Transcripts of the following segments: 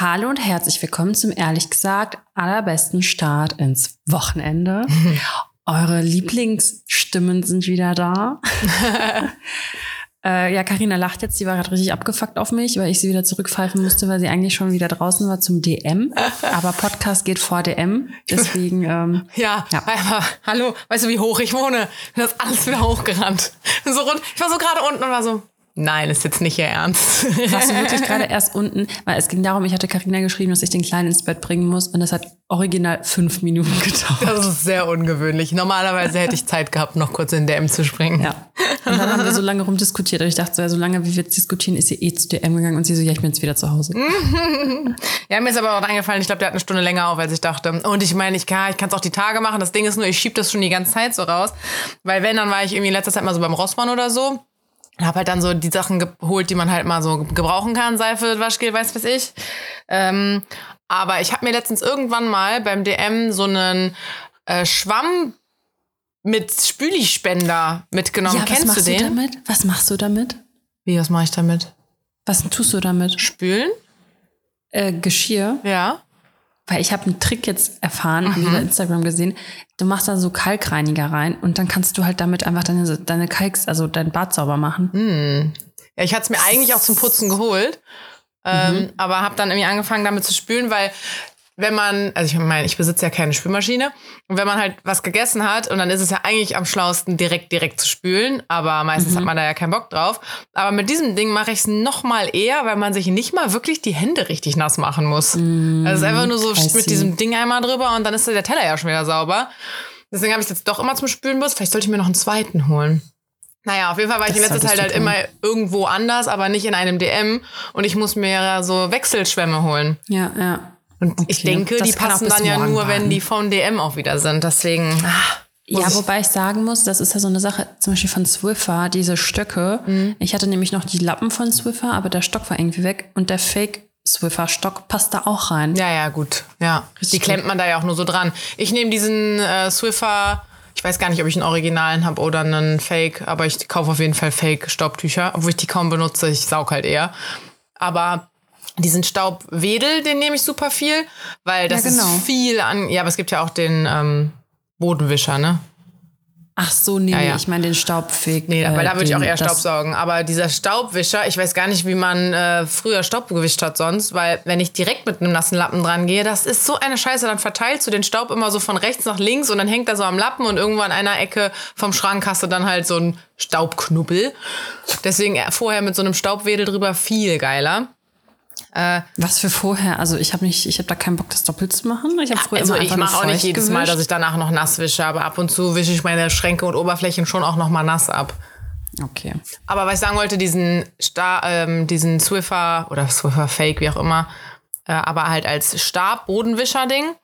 Hallo und herzlich willkommen zum ehrlich gesagt allerbesten Start ins Wochenende. Eure Lieblingsstimmen sind wieder da. äh, ja, Karina lacht jetzt, sie war gerade richtig abgefuckt auf mich, weil ich sie wieder zurückpfeifen musste, weil sie eigentlich schon wieder draußen war zum DM. Aber Podcast geht vor DM, deswegen. Ähm, ja, ja. Aber, hallo, weißt du, wie hoch ich wohne? Ich bin das alles wieder hochgerannt. So rund, ich war so gerade unten und war so, Nein, ist jetzt nicht ihr Ernst. Warst du wirklich gerade erst unten? Weil es ging darum, ich hatte Karina geschrieben, dass ich den Kleinen ins Bett bringen muss und das hat original fünf Minuten gedauert. Das ist sehr ungewöhnlich. Normalerweise hätte ich Zeit gehabt, noch kurz in DM zu springen. Ja. Und dann haben wir so lange rumdiskutiert und ich dachte so, ja, so lange wie wir jetzt diskutieren, ist sie eh zu DM gegangen und sie so, ja, ich bin jetzt wieder zu Hause. ja, mir ist aber auch eingefallen, ich glaube, der hat eine Stunde länger auf, als ich dachte. Und ich meine, ich kann es auch die Tage machen. Das Ding ist nur, ich schiebe das schon die ganze Zeit so raus. Weil wenn, dann war ich irgendwie in letzter Zeit mal so beim Rossmann oder so habe halt dann so die Sachen geholt, die man halt mal so gebrauchen kann, Seife, Waschgel, weiß was ich. Ähm, aber ich habe mir letztens irgendwann mal beim DM so einen äh, Schwamm mit Spülispender mitgenommen. Ja, Kennst was machst du den? Du damit? Was machst du damit? Wie, was mache ich damit? Was tust du damit? Spülen? Äh, Geschirr. Ja. Weil ich habe einen Trick jetzt erfahren, mhm. über Instagram gesehen. Du machst da so Kalkreiniger rein und dann kannst du halt damit einfach deine, deine Kalks, also dein Bad sauber machen. Mhm. Ja, ich hatte es mir eigentlich auch zum Putzen geholt. Ähm, mhm. aber habe dann irgendwie angefangen damit zu spülen, weil wenn man, also ich meine, ich besitze ja keine Spülmaschine. Und wenn man halt was gegessen hat, und dann ist es ja eigentlich am schlausten, direkt, direkt zu spülen. Aber meistens mhm. hat man da ja keinen Bock drauf. Aber mit diesem Ding mache ich es noch mal eher, weil man sich nicht mal wirklich die Hände richtig nass machen muss. Mhm. Also einfach nur so mit diesem Ding einmal drüber und dann ist der Teller ja schon wieder sauber. Deswegen habe ich es jetzt doch immer zum Spülen benutzt. Vielleicht sollte ich mir noch einen zweiten holen. Naja, auf jeden Fall war ich in letzter Zeit halt immer irgendwo anders, aber nicht in einem DM. Und ich muss mir so Wechselschwämme holen. Ja, ja. Und okay. ich denke, die passen dann ja nur, warten. wenn die von DM auch wieder sind. Deswegen. Ah, ja, wobei ich sagen muss, das ist ja so eine Sache, zum Beispiel von Swiffer, diese Stöcke. Mhm. Ich hatte nämlich noch die Lappen von Swiffer, aber der Stock war irgendwie weg und der Fake Swiffer Stock passt da auch rein. Ja, ja, gut. Ja. Richtig die klemmt man da ja auch nur so dran. Ich nehme diesen äh, Swiffer, ich weiß gar nicht, ob ich einen Originalen habe oder einen Fake, aber ich kaufe auf jeden Fall Fake-Staubtücher, obwohl ich die kaum benutze. Ich saug halt eher. Aber diesen Staubwedel, den nehme ich super viel, weil das ja, genau. ist viel an. Ja, aber es gibt ja auch den ähm, Bodenwischer, ne? Ach so, nee, ja, ja. ich meine den Staubfeg. Nee, aber äh, da würde ich auch eher Staub saugen. Aber dieser Staubwischer, ich weiß gar nicht, wie man äh, früher Staub gewischt hat sonst, weil wenn ich direkt mit einem nassen Lappen dran gehe, das ist so eine Scheiße. Dann verteilst du den Staub immer so von rechts nach links und dann hängt er so am Lappen und irgendwo an einer Ecke vom Schrank hast du dann halt so einen Staubknubbel. Deswegen äh, vorher mit so einem Staubwedel drüber viel geiler. Äh, Was für vorher? Also ich habe nicht, ich habe da keinen Bock, das doppelt zu machen. Ich habe früher also immer ich mache auch nicht jedes gewischt. Mal, dass ich danach noch nass wische, aber ab und zu wische ich meine Schränke und Oberflächen schon auch noch mal nass ab. Okay. Aber was ich sagen wollte, diesen Star, ähm, diesen Swiffer oder Swiffer Fake, wie auch immer, äh, aber halt als Stab-Bodenwischer-Ding,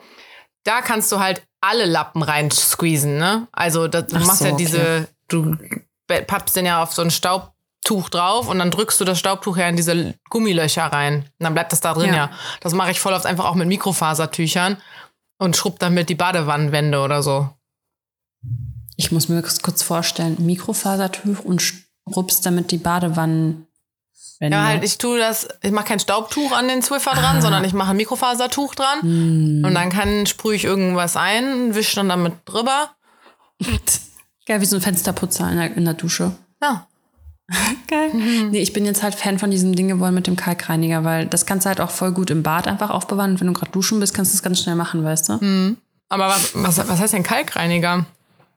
da kannst du halt alle Lappen rein squeezen, ne? Also das, du Ach machst so, ja okay. diese, du pappst den ja auf so einen Staub Tuch drauf und dann drückst du das Staubtuch ja in diese Gummilöcher rein. Und dann bleibt das da drin, ja. ja. Das mache ich voll oft einfach auch mit Mikrofasertüchern und schrubb damit die Badewannenwände oder so. Ich muss mir das kurz vorstellen, Mikrofasertuch und schrubbst damit die Badewannen. Ja, halt, ich tue das, ich mache kein Staubtuch an den Zwiffer dran, ah. sondern ich mache ein Mikrofasertuch dran. Mm. Und dann kann, sprühe ich irgendwas ein, wische dann damit drüber. Ja, wie so ein Fensterputzer in der, in der Dusche. Ja. Geil. Mhm. Nee, ich bin jetzt halt Fan von diesem Ding geworden mit dem Kalkreiniger, weil das kannst du halt auch voll gut im Bad einfach aufbewahren. Und wenn du gerade duschen bist, kannst du das ganz schnell machen, weißt du? Mhm. Aber was, was, was heißt denn Kalkreiniger?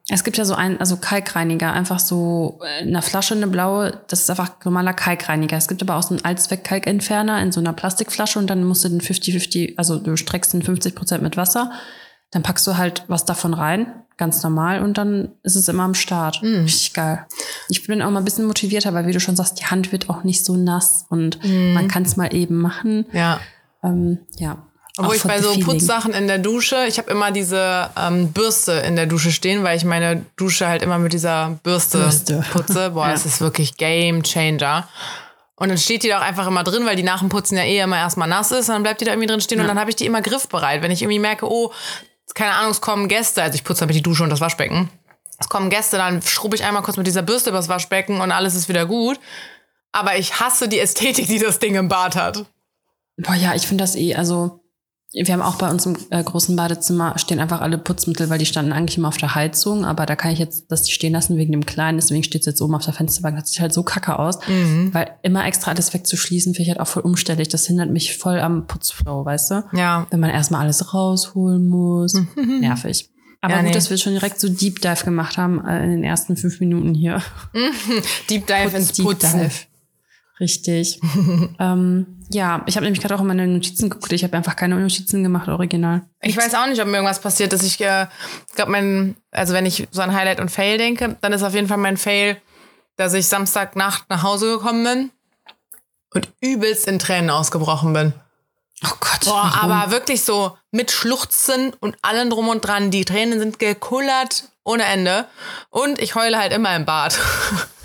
Es gibt ja so einen, also Kalkreiniger, einfach so in einer Flasche, eine blaue, das ist einfach normaler Kalkreiniger. Es gibt aber auch so einen Allzweck-Kalkentferner in so einer Plastikflasche und dann musst du den 50-50, also du streckst den 50 Prozent mit Wasser dann packst du halt was davon rein, ganz normal, und dann ist es immer am Start. Mm. Richtig geil. Ich bin auch mal ein bisschen motivierter, weil wie du schon sagst, die Hand wird auch nicht so nass und mm. man kann es mal eben machen. Ja. Ähm, ja. Obwohl ich bei so. Putzsachen in der Dusche, ich habe immer diese ähm, Bürste in der Dusche stehen, weil ich meine Dusche halt immer mit dieser Bürste, Bürste. putze. Boah, ja. das ist wirklich Game Changer. Und dann steht die da auch einfach immer drin, weil die nach dem Putzen ja eh immer erstmal nass ist. Und dann bleibt die da irgendwie drin stehen. Ja. Und dann habe ich die immer griffbereit. Wenn ich irgendwie merke, oh, keine Ahnung, es kommen Gäste, also ich putze damit die Dusche und das Waschbecken. Es kommen Gäste, dann schrubbe ich einmal kurz mit dieser Bürste übers Waschbecken und alles ist wieder gut. Aber ich hasse die Ästhetik, die das Ding im Bad hat. Boah, ja, ich finde das eh, also wir haben auch bei uns im äh, großen Badezimmer stehen einfach alle Putzmittel, weil die standen eigentlich immer auf der Heizung, aber da kann ich jetzt das stehen lassen wegen dem Kleinen, deswegen steht es jetzt oben auf der Fensterbank, das sieht halt so kacke aus, Mhm. weil immer extra alles wegzuschließen, finde ich halt auch voll umständlich, das hindert mich voll am Putzflow, weißt du? Ja. Wenn man erstmal alles rausholen muss, nervig. Aber Ja, gut, nee. dass wir schon direkt so Deep Dive gemacht haben äh, in den ersten fünf Minuten hier. Deep Dive ins Deep Putzen. Dive. Richtig. ähm, ja, ich habe nämlich gerade auch in meine Notizen geguckt. Ich habe einfach keine Notizen gemacht, original. Ich weiß auch nicht, ob mir irgendwas passiert ist. Ich äh, glaube, mein, also wenn ich so an Highlight und Fail denke, dann ist auf jeden Fall mein Fail, dass ich Samstagnacht nach Hause gekommen bin und übelst in Tränen ausgebrochen bin. Oh Gott. Boah, warum? aber wirklich so mit Schluchzen und allem drum und dran. Die Tränen sind gekullert ohne Ende. Und ich heule halt immer im Bad.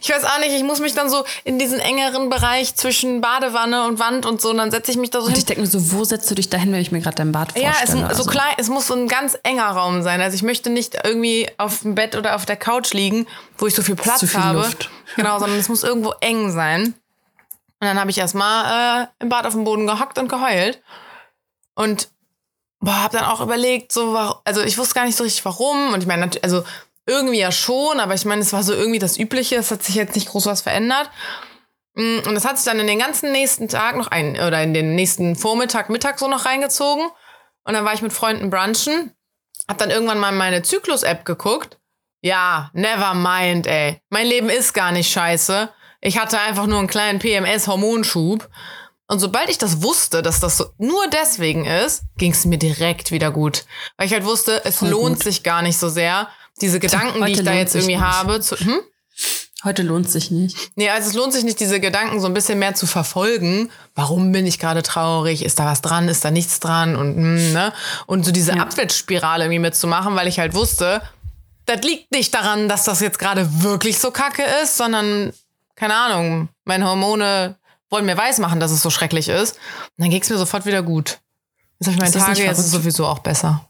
ich weiß auch nicht, ich muss mich dann so in diesen engeren Bereich zwischen Badewanne und Wand und so, und dann setze ich mich da so Und hin. ich denke mir so, wo setzt du dich dahin, wenn ich mir gerade dein Bad vorstelle? Ja, es, so also. klein, es muss so ein ganz enger Raum sein. Also ich möchte nicht irgendwie auf dem Bett oder auf der Couch liegen, wo ich so viel Platz Zu viel habe. Luft. Genau, sondern es muss irgendwo eng sein. Und dann habe ich erstmal äh, im Bad auf dem Boden gehockt und geheult. Und boah, habe dann auch überlegt, so, also ich wusste gar nicht so richtig warum. Und ich meine, also irgendwie ja schon, aber ich meine, es war so irgendwie das Übliche. Es hat sich jetzt nicht groß was verändert. Mm, Und das hat sich dann in den ganzen nächsten Tag noch ein, oder in den nächsten Vormittag, Mittag so noch reingezogen. Und dann war ich mit Freunden brunchen. Hab dann irgendwann mal in meine Zyklus-App geguckt. Ja, never mind, ey. Mein Leben ist gar nicht scheiße. Ich hatte einfach nur einen kleinen PMS-Hormonschub. Und sobald ich das wusste, dass das so nur deswegen ist, ging es mir direkt wieder gut. Weil ich halt wusste, es Voll lohnt gut. sich gar nicht so sehr, diese Gedanken, die Heute ich da jetzt irgendwie nicht. habe, zu, hm? Heute lohnt sich nicht. Nee, also es lohnt sich nicht, diese Gedanken so ein bisschen mehr zu verfolgen. Warum bin ich gerade traurig? Ist da was dran? Ist da nichts dran? Und, hm, ne? und so diese Ja. Abwärtsspirale irgendwie mitzumachen, weil ich halt wusste, das liegt nicht daran, dass das jetzt gerade wirklich so kacke ist, sondern, keine Ahnung, meine Hormone wollen mir weismachen, dass es so schrecklich ist. Und dann ging es mir sofort wieder gut. Jetzt habe ich meine Tage, jetzt ist sowieso auch besser.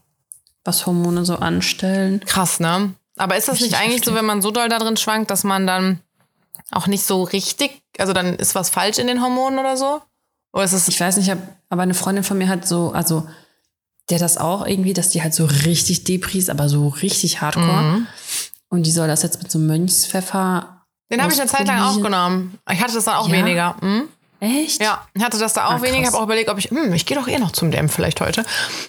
Was Hormone so anstellen. Krass, ne? Aber ist das nicht eigentlich so, heftig. wenn man so doll da drin schwankt, dass man dann auch nicht so richtig, also dann ist was falsch in den Hormonen oder so? Oder ist es Ich weiß nicht, aber eine Freundin von mir hat so, also der das auch irgendwie, dass die halt so richtig Depris, aber so richtig hardcore. Mhm. Und die soll das jetzt mit so Mönchspfeffer. Den habe ich eine Zeit lang auch genommen. Ich hatte das dann auch Ja? weniger. Mhm. Echt? Ja, ich hatte das da auch Ah, krass. habe auch überlegt, ob ich, hm, ich gehe doch eh noch zum DM vielleicht heute,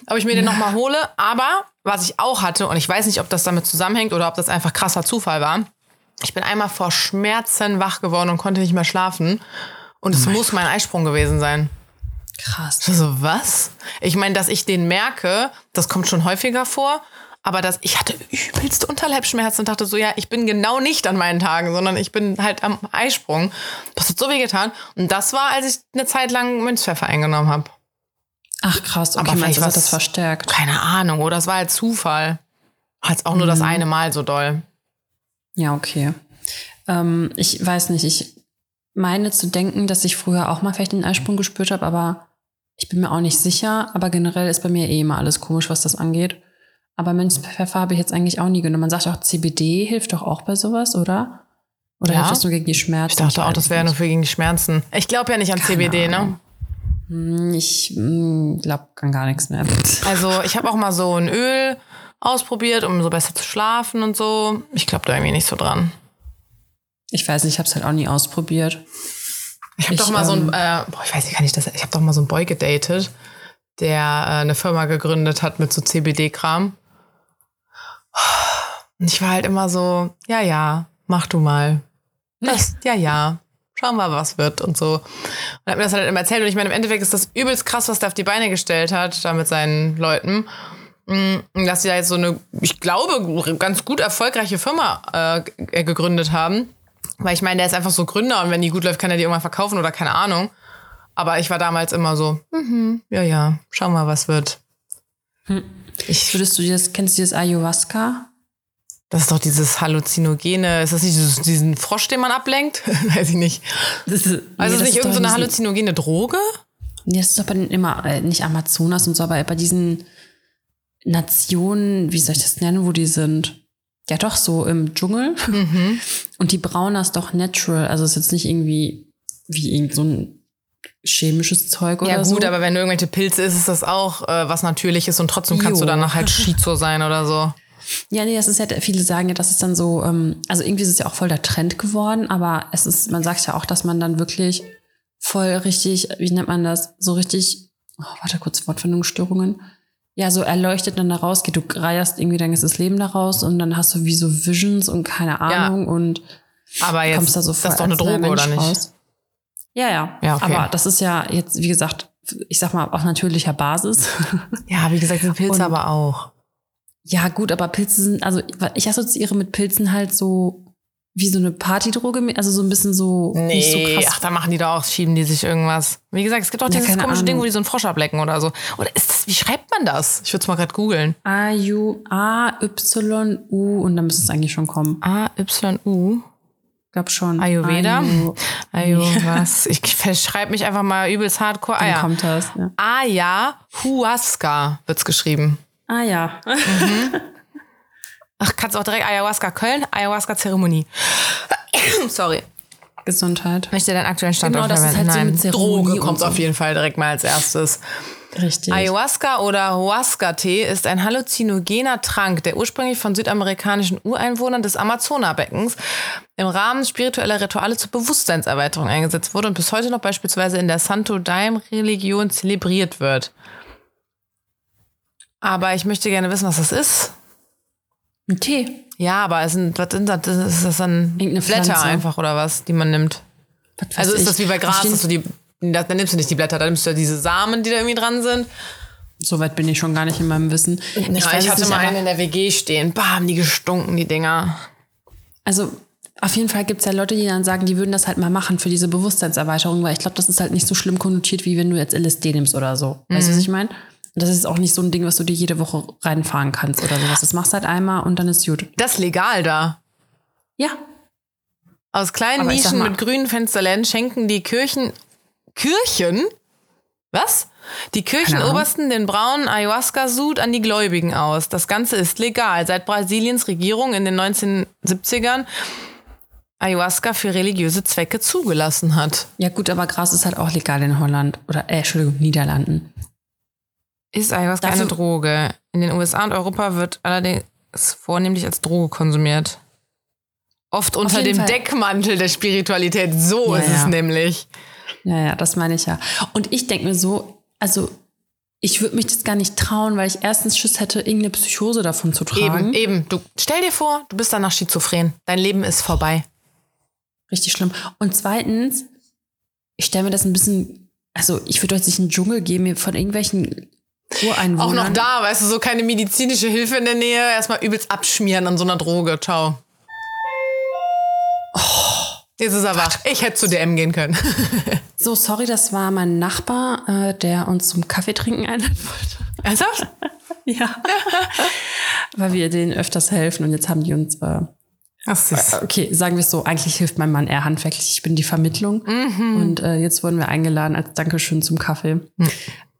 ob ich mir den noch mal hole. Aber was ich auch hatte, und ich weiß nicht, ob das damit zusammenhängt oder ob das einfach krasser Zufall war. Ich bin einmal vor Schmerzen wach geworden und konnte nicht mehr schlafen. Und es muss mein Eisprung gewesen sein. Krass. So, was? Ich meine, dass ich den merke, das kommt schon häufiger vor. Aber dass ich hatte übelste Unterleibsschmerzen und dachte so, ja, ich bin genau nicht an meinen Tagen, sondern ich bin halt am Eisprung. Das hat so weh getan. Und das war, als ich eine Zeit lang Münzpfeffer eingenommen habe. Ach krass, okay, Aber vielleicht das hat das verstärkt? Keine Ahnung, oder das war halt Zufall. Halt auch nur das eine Mal so doll. Ja, okay. Ähm, ich weiß nicht, ich meine zu denken, dass ich früher auch mal vielleicht den Eisprung gespürt habe, aber ich bin mir auch nicht sicher. Aber generell ist bei mir eh immer alles komisch, was das angeht. Aber Mönchspfeffer habe ich jetzt eigentlich auch nie genommen. Man sagt auch, CBD hilft doch auch bei sowas, oder? Oder Ja. hilft das nur gegen die Schmerzen? Ich dachte auch, das wäre nur für gegen die Schmerzen. Ich glaube ja nicht an Keine CBD, ne? Ahnung. Hm, Ich glaube an gar nichts mehr. Also ich habe auch mal so ein Öl ausprobiert, um so besser zu schlafen und so. Ich glaube da irgendwie nicht so dran. Ich weiß nicht, ich habe es halt auch nie ausprobiert. Ich habe doch mal so ein, ähm, äh, boah, ich weiß nicht, kann ich das, ich habe doch mal so einen Boy gedatet, der äh, eine Firma gegründet hat mit so CBD-Kram. Und ich war halt immer so, ja, ja, mach du mal. Das, ja, ja, schau mal, was wird und so. Und hat mir das halt immer erzählt. Und ich meine, im Endeffekt ist das übelst krass, was der auf die Beine gestellt hat, da mit seinen Leuten. Mm, Dass sie da jetzt so eine, ich glaube, ganz gut erfolgreiche Firma äh, gegründet haben. Weil ich meine, der ist einfach so Gründer und wenn die gut läuft, kann er die irgendwann verkaufen oder keine Ahnung. Aber ich war damals immer so, mhm, ja, ja, schau mal, was wird. Ich, Würdest du das, kennst du das Ayahuasca? Das ist doch dieses Halluzinogene, ist das nicht dieses, diesen Frosch, den man ablenkt? Weiß ich nicht. Das ist, Also ist das nicht irgendeine so halluzinogene Droge? Nee, das ist doch bei den immer, äh, nicht Amazonas und so, aber bei diesen Nationen, wie soll ich das nennen, wo die sind? Ja, doch, so im Dschungel. Mhm. Und die brauen das doch natural. Also es ist jetzt nicht irgendwie wie irgend so ein chemisches Zeug oder Ja, so. gut, aber wenn du irgendwelche Pilze isst, ist das auch äh, was Natürliches und trotzdem kannst Jo. du danach halt Schizo sein oder so. Ja, nee, das ist ja, viele sagen ja, das ist dann so, ähm, also irgendwie ist es ja auch voll der Trend geworden, aber es ist, man sagt ja auch, dass man dann wirklich voll richtig, wie nennt man das, so richtig, oh, warte kurz, Wortfindungsstörungen, ja, so erleuchtet dann da rausgeht. Du reierst irgendwie dein ganzes Leben daraus und dann hast du wie so Visions und keine Ahnung und Aber jetzt, kommst da so das voll ist doch eine Droge, Mensch oder nicht? raus. Ja, ja. Ja, okay. Aber das ist ja jetzt, wie gesagt, ich sag mal, auf natürlicher Basis. Ja, wie gesagt, sind Pilze aber auch. Ja, gut, aber Pilze sind, also ich assoziiere mit Pilzen halt so wie so eine Partydroge, also so ein bisschen so nicht so Nee, krass. ach, da machen die doch auch, schieben die sich irgendwas. Wie gesagt, es gibt auch Ja, dieses komische Ding, Ahnung. wo die so einen Frosch ablecken oder so. Oder ist das, wie schreibt man das? Ich würde es mal gerade googeln. A, U, A, Y, U und dann müsste es eigentlich schon kommen. A-Y-U. Glaub schon. Ayurveda? Ayu- was? Ich verschreibe mich einfach mal übelst hardcore. Ah ja. kommt das. Ja. Ayahuasca wird's geschrieben. Ah ja. Ach, kannst auch direkt Ayahuasca Köln, Ayahuasca-Zeremonie. Sorry. Gesundheit. Möchte deinen aktuellen Standort Genau, das ist verwenden? halt so Nein, mit Zeremonie Droge kommt so. auf jeden Fall direkt mal als erstes. Richtig. Ayahuasca oder Huasca-Tee ist ein halluzinogener Trank, der ursprünglich von südamerikanischen Ureinwohnern des Amazonabeckens im Rahmen spiritueller Rituale zur Bewusstseinserweiterung eingesetzt wurde und bis heute noch beispielsweise in der Santo Daime-Religion zelebriert wird. Aber ich möchte gerne wissen, was das ist. Ein Tee. Ja, aber es sind, was sind das? Ist das dann Irgendeine Blätter Pflanze. einfach oder was, die man nimmt? Also ist ich. das wie bei Gras, dass du die, da, dann nimmst du nicht die Blätter, dann nimmst du ja diese Samen, die da irgendwie dran sind. So weit bin ich schon gar nicht in meinem Wissen. Ich, weiß ich hatte nicht, mal einen in der WG stehen. Haben die gestunken, die Dinger. Also auf jeden Fall gibt es ja Leute, die dann sagen, die würden das halt mal machen für diese Bewusstseinserweiterung, weil ich glaube, das ist halt nicht so schlimm konnotiert, wie wenn du jetzt LSD nimmst oder so. Weißt du, Mhm. was ich meine? Das ist auch nicht so ein Ding, was du dir jede Woche reinfahren kannst oder sowas. Das machst halt einmal und dann ist gut. Das ist legal da. Ja. Aus kleinen Aber Nischen mal- mit grünen Fensterläden schenken die Kirchen. Kirchen? Was? Die. Kirchenobersten den braunen Ayahuasca-Sud an die Gläubigen aus. Das Ganze ist legal. Seit Brasiliens Regierung in den 1970ern Ayahuasca für religiöse Zwecke zugelassen hat. Ja gut, aber Gras ist halt auch legal in Holland oder, äh, Entschuldigung, Niederlanden. Ist Ayahuasca Dafür- eine Droge? In den USA und Europa wird allerdings vornehmlich als Droge konsumiert. Oft unter dem Fall. Deckmantel der Spiritualität. So Ja, ist es ja. nämlich. Ja, ja, das meine ich ja. Und ich denke mir so, also ich würde mich das gar nicht trauen, weil ich erstens Schiss hätte, irgendeine Psychose davon zu tragen. Eben, eben. Du stell dir vor, du bist danach schizophren. Dein Leben ist vorbei. Richtig schlimm. Und zweitens, ich stelle mir das ein bisschen, also ich würde jetzt nicht einen Dschungel geben, mir von irgendwelchen. Auch noch da, weißt du, so keine medizinische Hilfe in der Nähe. Erstmal übelst abschmieren an so einer Droge. Ciao. Jetzt ist er wach. Ich hätte zu DM gehen können. So, sorry, das war mein Nachbar, äh, der uns zum Kaffee trinken einladen wollte. Ernsthaft? Ja. Weil wir denen öfters helfen und jetzt haben die uns, äh, Das ist okay, sagen wir es so, eigentlich hilft mein Mann eher handwerklich, ich bin die Vermittlung. Und äh, jetzt wurden wir eingeladen als Dankeschön zum Kaffee.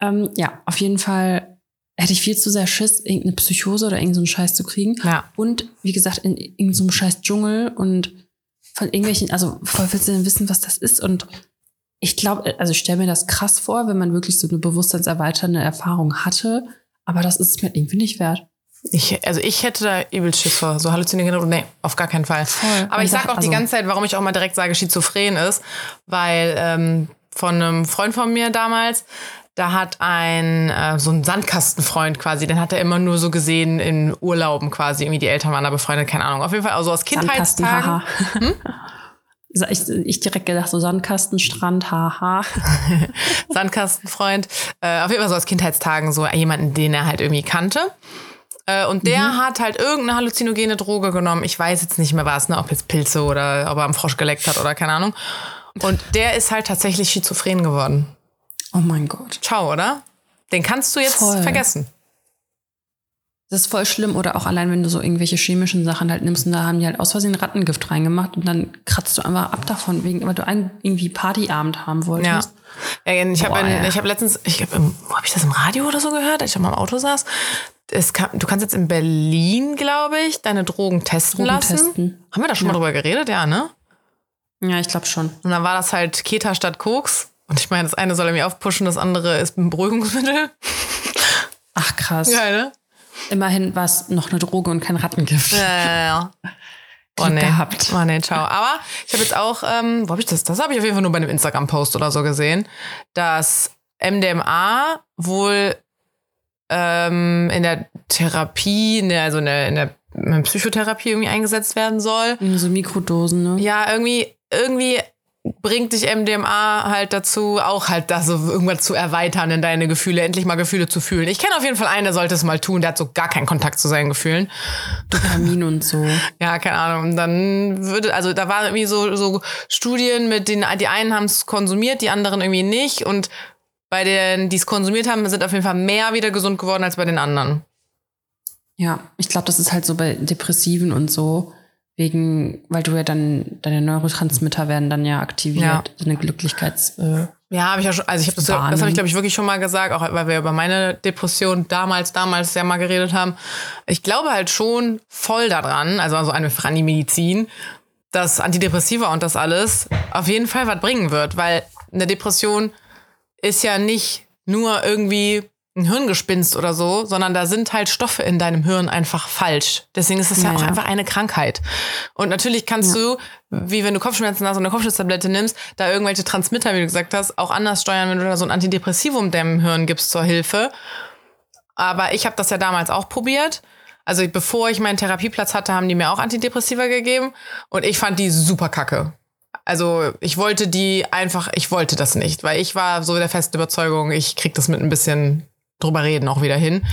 Ähm, ja, auf jeden Fall hätte ich viel zu sehr Schiss, irgendeine Psychose oder irgendeinen so Scheiß zu kriegen. Ja. Und wie gesagt, in irgendeinem so scheiß Dschungel und von irgendwelchen, also voll willst du denn wissen, was das ist? Und ich glaube, also ich stelle mir das krass vor, wenn man wirklich so eine bewusstseinserweiternde Erfahrung hatte, aber das ist es mir irgendwie nicht wert. Ich, also ich hätte da übel Schiss vor. So halluzinierende Nee, auf gar keinen Fall. Voll. Aber ich Und sag auch die also- ganze Zeit, warum ich auch mal direkt sage, schizophren ist, weil ähm, von einem Freund von mir damals, da hat ein äh, so ein Sandkastenfreund quasi, den hat er immer nur so gesehen in Urlauben quasi. Irgendwie die Eltern waren da befreundet, keine Ahnung. Auf jeden Fall, also aus Sandkasten, Kindheitstagen. haha. Ich, ich direkt gedacht, so Sandkasten, Strand, haha. Sandkastenfreund. Äh, auf jeden Fall so aus Kindheitstagen so jemanden, den er halt irgendwie kannte. Äh, und der hat halt irgendeine halluzinogene Droge genommen. Ich weiß jetzt nicht mehr was, ne? ob jetzt Pilze oder ob er am Frosch geleckt hat oder keine Ahnung. Und der ist halt tatsächlich schizophren geworden. Oh mein Gott. Ciao, oder? Den kannst du jetzt Voll. vergessen. Das ist voll schlimm. Oder auch allein, wenn du so irgendwelche chemischen Sachen halt nimmst und da haben die halt aus Versehen Rattengift reingemacht und dann kratzt du einfach ab davon, wegen, weil du einen irgendwie Partyabend haben wolltest. ja ich habe ja. hab letztens, ich hab, wo habe ich das im Radio oder so gehört, als ich mal im Auto saß? Kann, du kannst jetzt in Berlin, glaube ich, deine Drogen testen Drogen lassen. testen. Haben wir da schon mal drüber geredet? Ja, ne? Ja, ich glaube schon. Und dann war das halt Keta statt Koks. Und ich meine, das eine soll er mir aufpushen, das andere ist ein Beruhigungsmittel. Ach krass. Geil, ne? Immerhin war es noch eine Droge und kein Rattengift. Ja, ja, ja. Oh nee. gehabt. Oh nee, ciao. Aber ich habe jetzt auch, ähm, wo habe ich das? Das habe ich auf jeden Fall nur bei einem Instagram-Post oder so gesehen, dass MDMA wohl ähm, in der Therapie, in der, also in der, in der in der Psychotherapie irgendwie eingesetzt werden soll. So Mikrodosen, ne? Ja, irgendwie, irgendwie bringt dich MDMA halt dazu, auch halt das so irgendwas zu erweitern in deine Gefühle, endlich mal Gefühle zu fühlen. Ich kenne auf jeden Fall einen, der sollte es mal tun, der hat so gar keinen Kontakt zu seinen Gefühlen. Dopamin und so. Ja, keine Ahnung. Und dann würde, also da waren irgendwie so, so Studien mit den, die einen haben es konsumiert, die anderen irgendwie nicht. Und bei denen, die es konsumiert haben, sind auf jeden Fall mehr wieder gesund geworden als bei den anderen. Ja, ich glaube, das ist halt so bei Depressiven und so. Wegen, weil du ja dann, deine Neurotransmitter werden dann ja aktiviert, Ja. deine Glücklichkeits. Äh, Ja, habe ich ja schon, also ich habe das, das habe ich glaube ich wirklich schon mal gesagt, auch weil wir über meine Depression damals, damals ja mal geredet haben. Ich glaube halt schon voll daran, also also an die Medizin, dass Antidepressiva und das alles auf jeden Fall was bringen wird, weil eine Depression ist ja nicht nur irgendwie ein Hirngespinst oder so, sondern da sind halt Stoffe in deinem Hirn einfach falsch. Deswegen ist es ja, Ja, auch ja. einfach eine Krankheit. Und natürlich kannst du, wie wenn du Kopfschmerzen hast und eine Kopfschmerztablette nimmst, da irgendwelche Transmitter, wie du gesagt hast, auch anders steuern, wenn du da so ein Antidepressivum deinem Hirn gibst zur Hilfe. Aber ich habe das ja damals auch probiert. Also bevor ich meinen Therapieplatz hatte, haben die mir auch Antidepressiva gegeben und ich fand die super kacke. Also ich wollte die einfach, ich wollte das nicht, weil ich war so der festen Überzeugung, ich krieg das mit ein bisschen drüber reden auch wieder hin.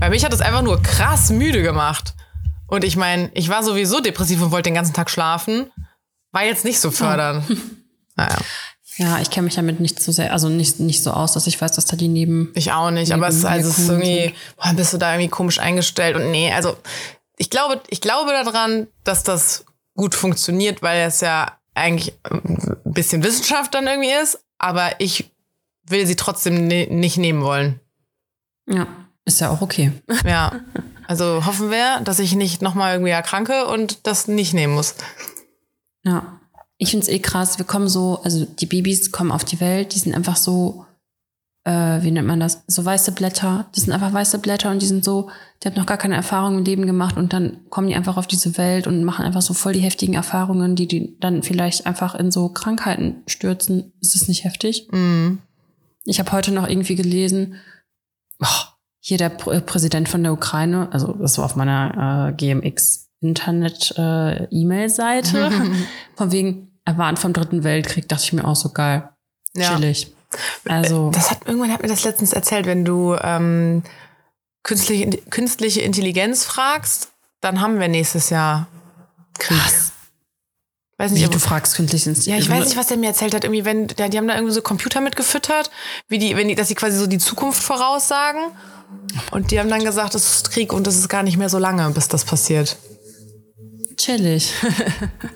Bei mich hat das einfach nur krass müde gemacht. Und ich meine, ich war sowieso depressiv und wollte den ganzen Tag schlafen. War jetzt nicht so fördernd. Naja, ja, ich kenne mich damit nicht so sehr, also nicht, nicht so aus, dass ich weiß, dass da die neben. ich auch nicht. Aber es, also es ist irgendwie, boah, bist du da irgendwie komisch eingestellt und nee, also ich glaube, ich glaube daran, dass das gut funktioniert, weil es ja eigentlich ein bisschen Wissenschaft dann irgendwie ist, aber ich will sie trotzdem ne nicht nehmen wollen. Ja, ist ja auch okay. Ja. Also hoffen wir, dass ich nicht nochmal irgendwie erkranke und das nicht nehmen muss. Ja. Ich find's eh krass. Wir kommen so, also die Babys kommen auf die Welt, die sind einfach so, äh, wie nennt man das? So weiße Blätter. Die sind einfach weiße Blätter und die sind so, die haben noch gar keine Erfahrung im Leben gemacht und dann kommen die einfach auf diese Welt und machen einfach so voll die heftigen Erfahrungen, die die dann vielleicht einfach in so Krankheiten stürzen. Ist das nicht heftig? Mhm. Ich habe heute noch irgendwie gelesen, oh, hier der Pr Präsident von der Ukraine, also das war auf meiner äh, GMX Internet äh, E-Mail-Seite, von wegen, er warnt vom dritten Weltkrieg, dachte ich mir auch so geil, Ja. chillig. Also Das hat irgendwann hat mir das letztens erzählt, wenn du ähm, künstliche, künstliche Intelligenz fragst, dann haben wir nächstes Jahr Krieg. Weiß nicht, wie du fragst künstlich ins ja, ich weiß nicht, was der mir erzählt hat. Irgendwie, wenn, die haben da irgendwie so Computer mitgefüttert, wie die, wenn die, dass sie quasi so die Zukunft voraussagen. Und die haben dann gesagt, es ist Krieg und es ist gar nicht mehr so lange, bis das passiert. Chillig.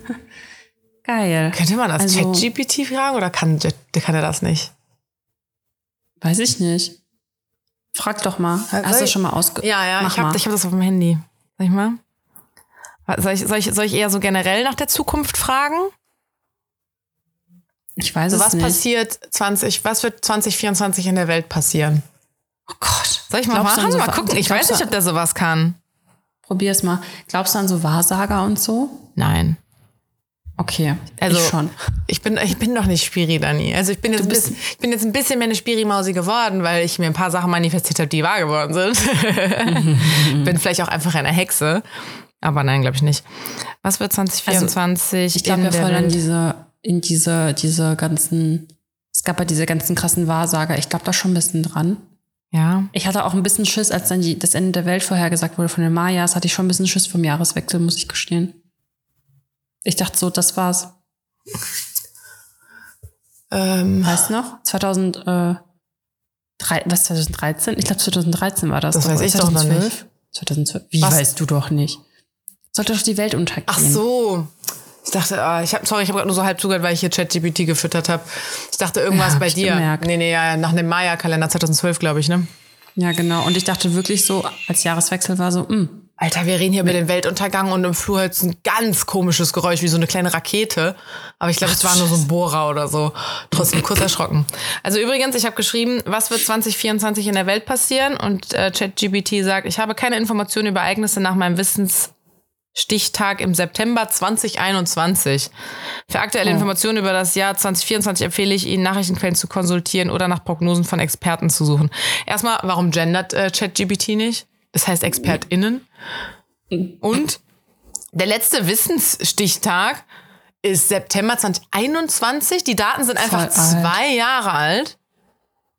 Geil. Könnte man das Also- ChatGPT fragen oder kann, kann er das nicht? Weiß ich nicht. Frag doch mal. Soll Hast du schon mal ausge... Ja, ja, Mach ich habe hab das auf dem Handy. Sag ich mal? Soll ich, soll, ich, soll ich eher so generell nach der Zukunft fragen? Ich weiß Also es was nicht. passiert 20, was wird 2024 in der Welt passieren? Oh Gott. Soll ich mal Glaubst machen? so Mal gucken. Ich weiß nicht, ob der sowas kann. Probier's mal. Glaubst du an so Wahrsager und so? Nein. Okay, Also ich schon. Ich bin, ich bin doch nicht Spiri, Dani. Also ich bin, jetzt ein bist- bisschen, ich bin jetzt ein bisschen mehr eine Spiri-Mausi geworden, weil ich mir ein paar Sachen manifestiert habe, die wahr geworden sind. bin vielleicht auch einfach eine Hexe. Aber nein, glaube ich nicht. Was wird 2024 Also, Ich glaube ja voll an diese, in diese, diese ganzen, es gab ja diese ganzen krassen Wahrsager. Ich glaube da schon ein bisschen dran. Ja. Ich hatte auch ein bisschen Schiss, als dann die, das Ende der Welt vorhergesagt wurde von den Mayas, hatte ich schon ein bisschen Schiss vom Jahreswechsel, muss ich gestehen. Ich dachte so, das war's. Ähm, Weißt du noch? 2000, äh, drei, was, 2013? Ich glaube 2013 war das. Das weiß ich doch noch nicht. 2012? Wie Was? weißt du doch nicht? Sollte doch die Welt untergehen. ach so. Ich dachte, ah, ich habe, sorry, ich habe gerade nur so halb zugehört, weil ich hier ChatGPT gefüttert habe. Ich dachte irgendwas Ja, bei ich dir. gemerkt. Nee, nee, ja, nach dem Maya-Kalender 2012, glaube ich, ne? Ja, genau. Und ich dachte wirklich so, als Jahreswechsel war so, hm, Alter, wir reden hier über den Weltuntergang und im Flur hört ein ganz komisches Geräusch, wie so eine kleine Rakete. Aber ich glaube, es war nur so ein Bohrer oder so. Trotzdem kurz erschrocken. Also übrigens, ich habe geschrieben, was wird 2024 in der Welt passieren? Und äh, ChatGPT sagt, ich habe keine Informationen über Ereignisse nach meinem Wissensstichtag im September 2021. Für aktuelle Oh. Informationen über das Jahr 2024 empfehle ich Ihnen, Nachrichtenquellen zu konsultieren oder nach Prognosen von Experten zu suchen. Erstmal, warum gendert äh, ChatGPT nicht? Das heißt ExpertInnen. Und der letzte Wissensstichtag ist September 2021. Die Daten sind einfach zwei Jahre alt.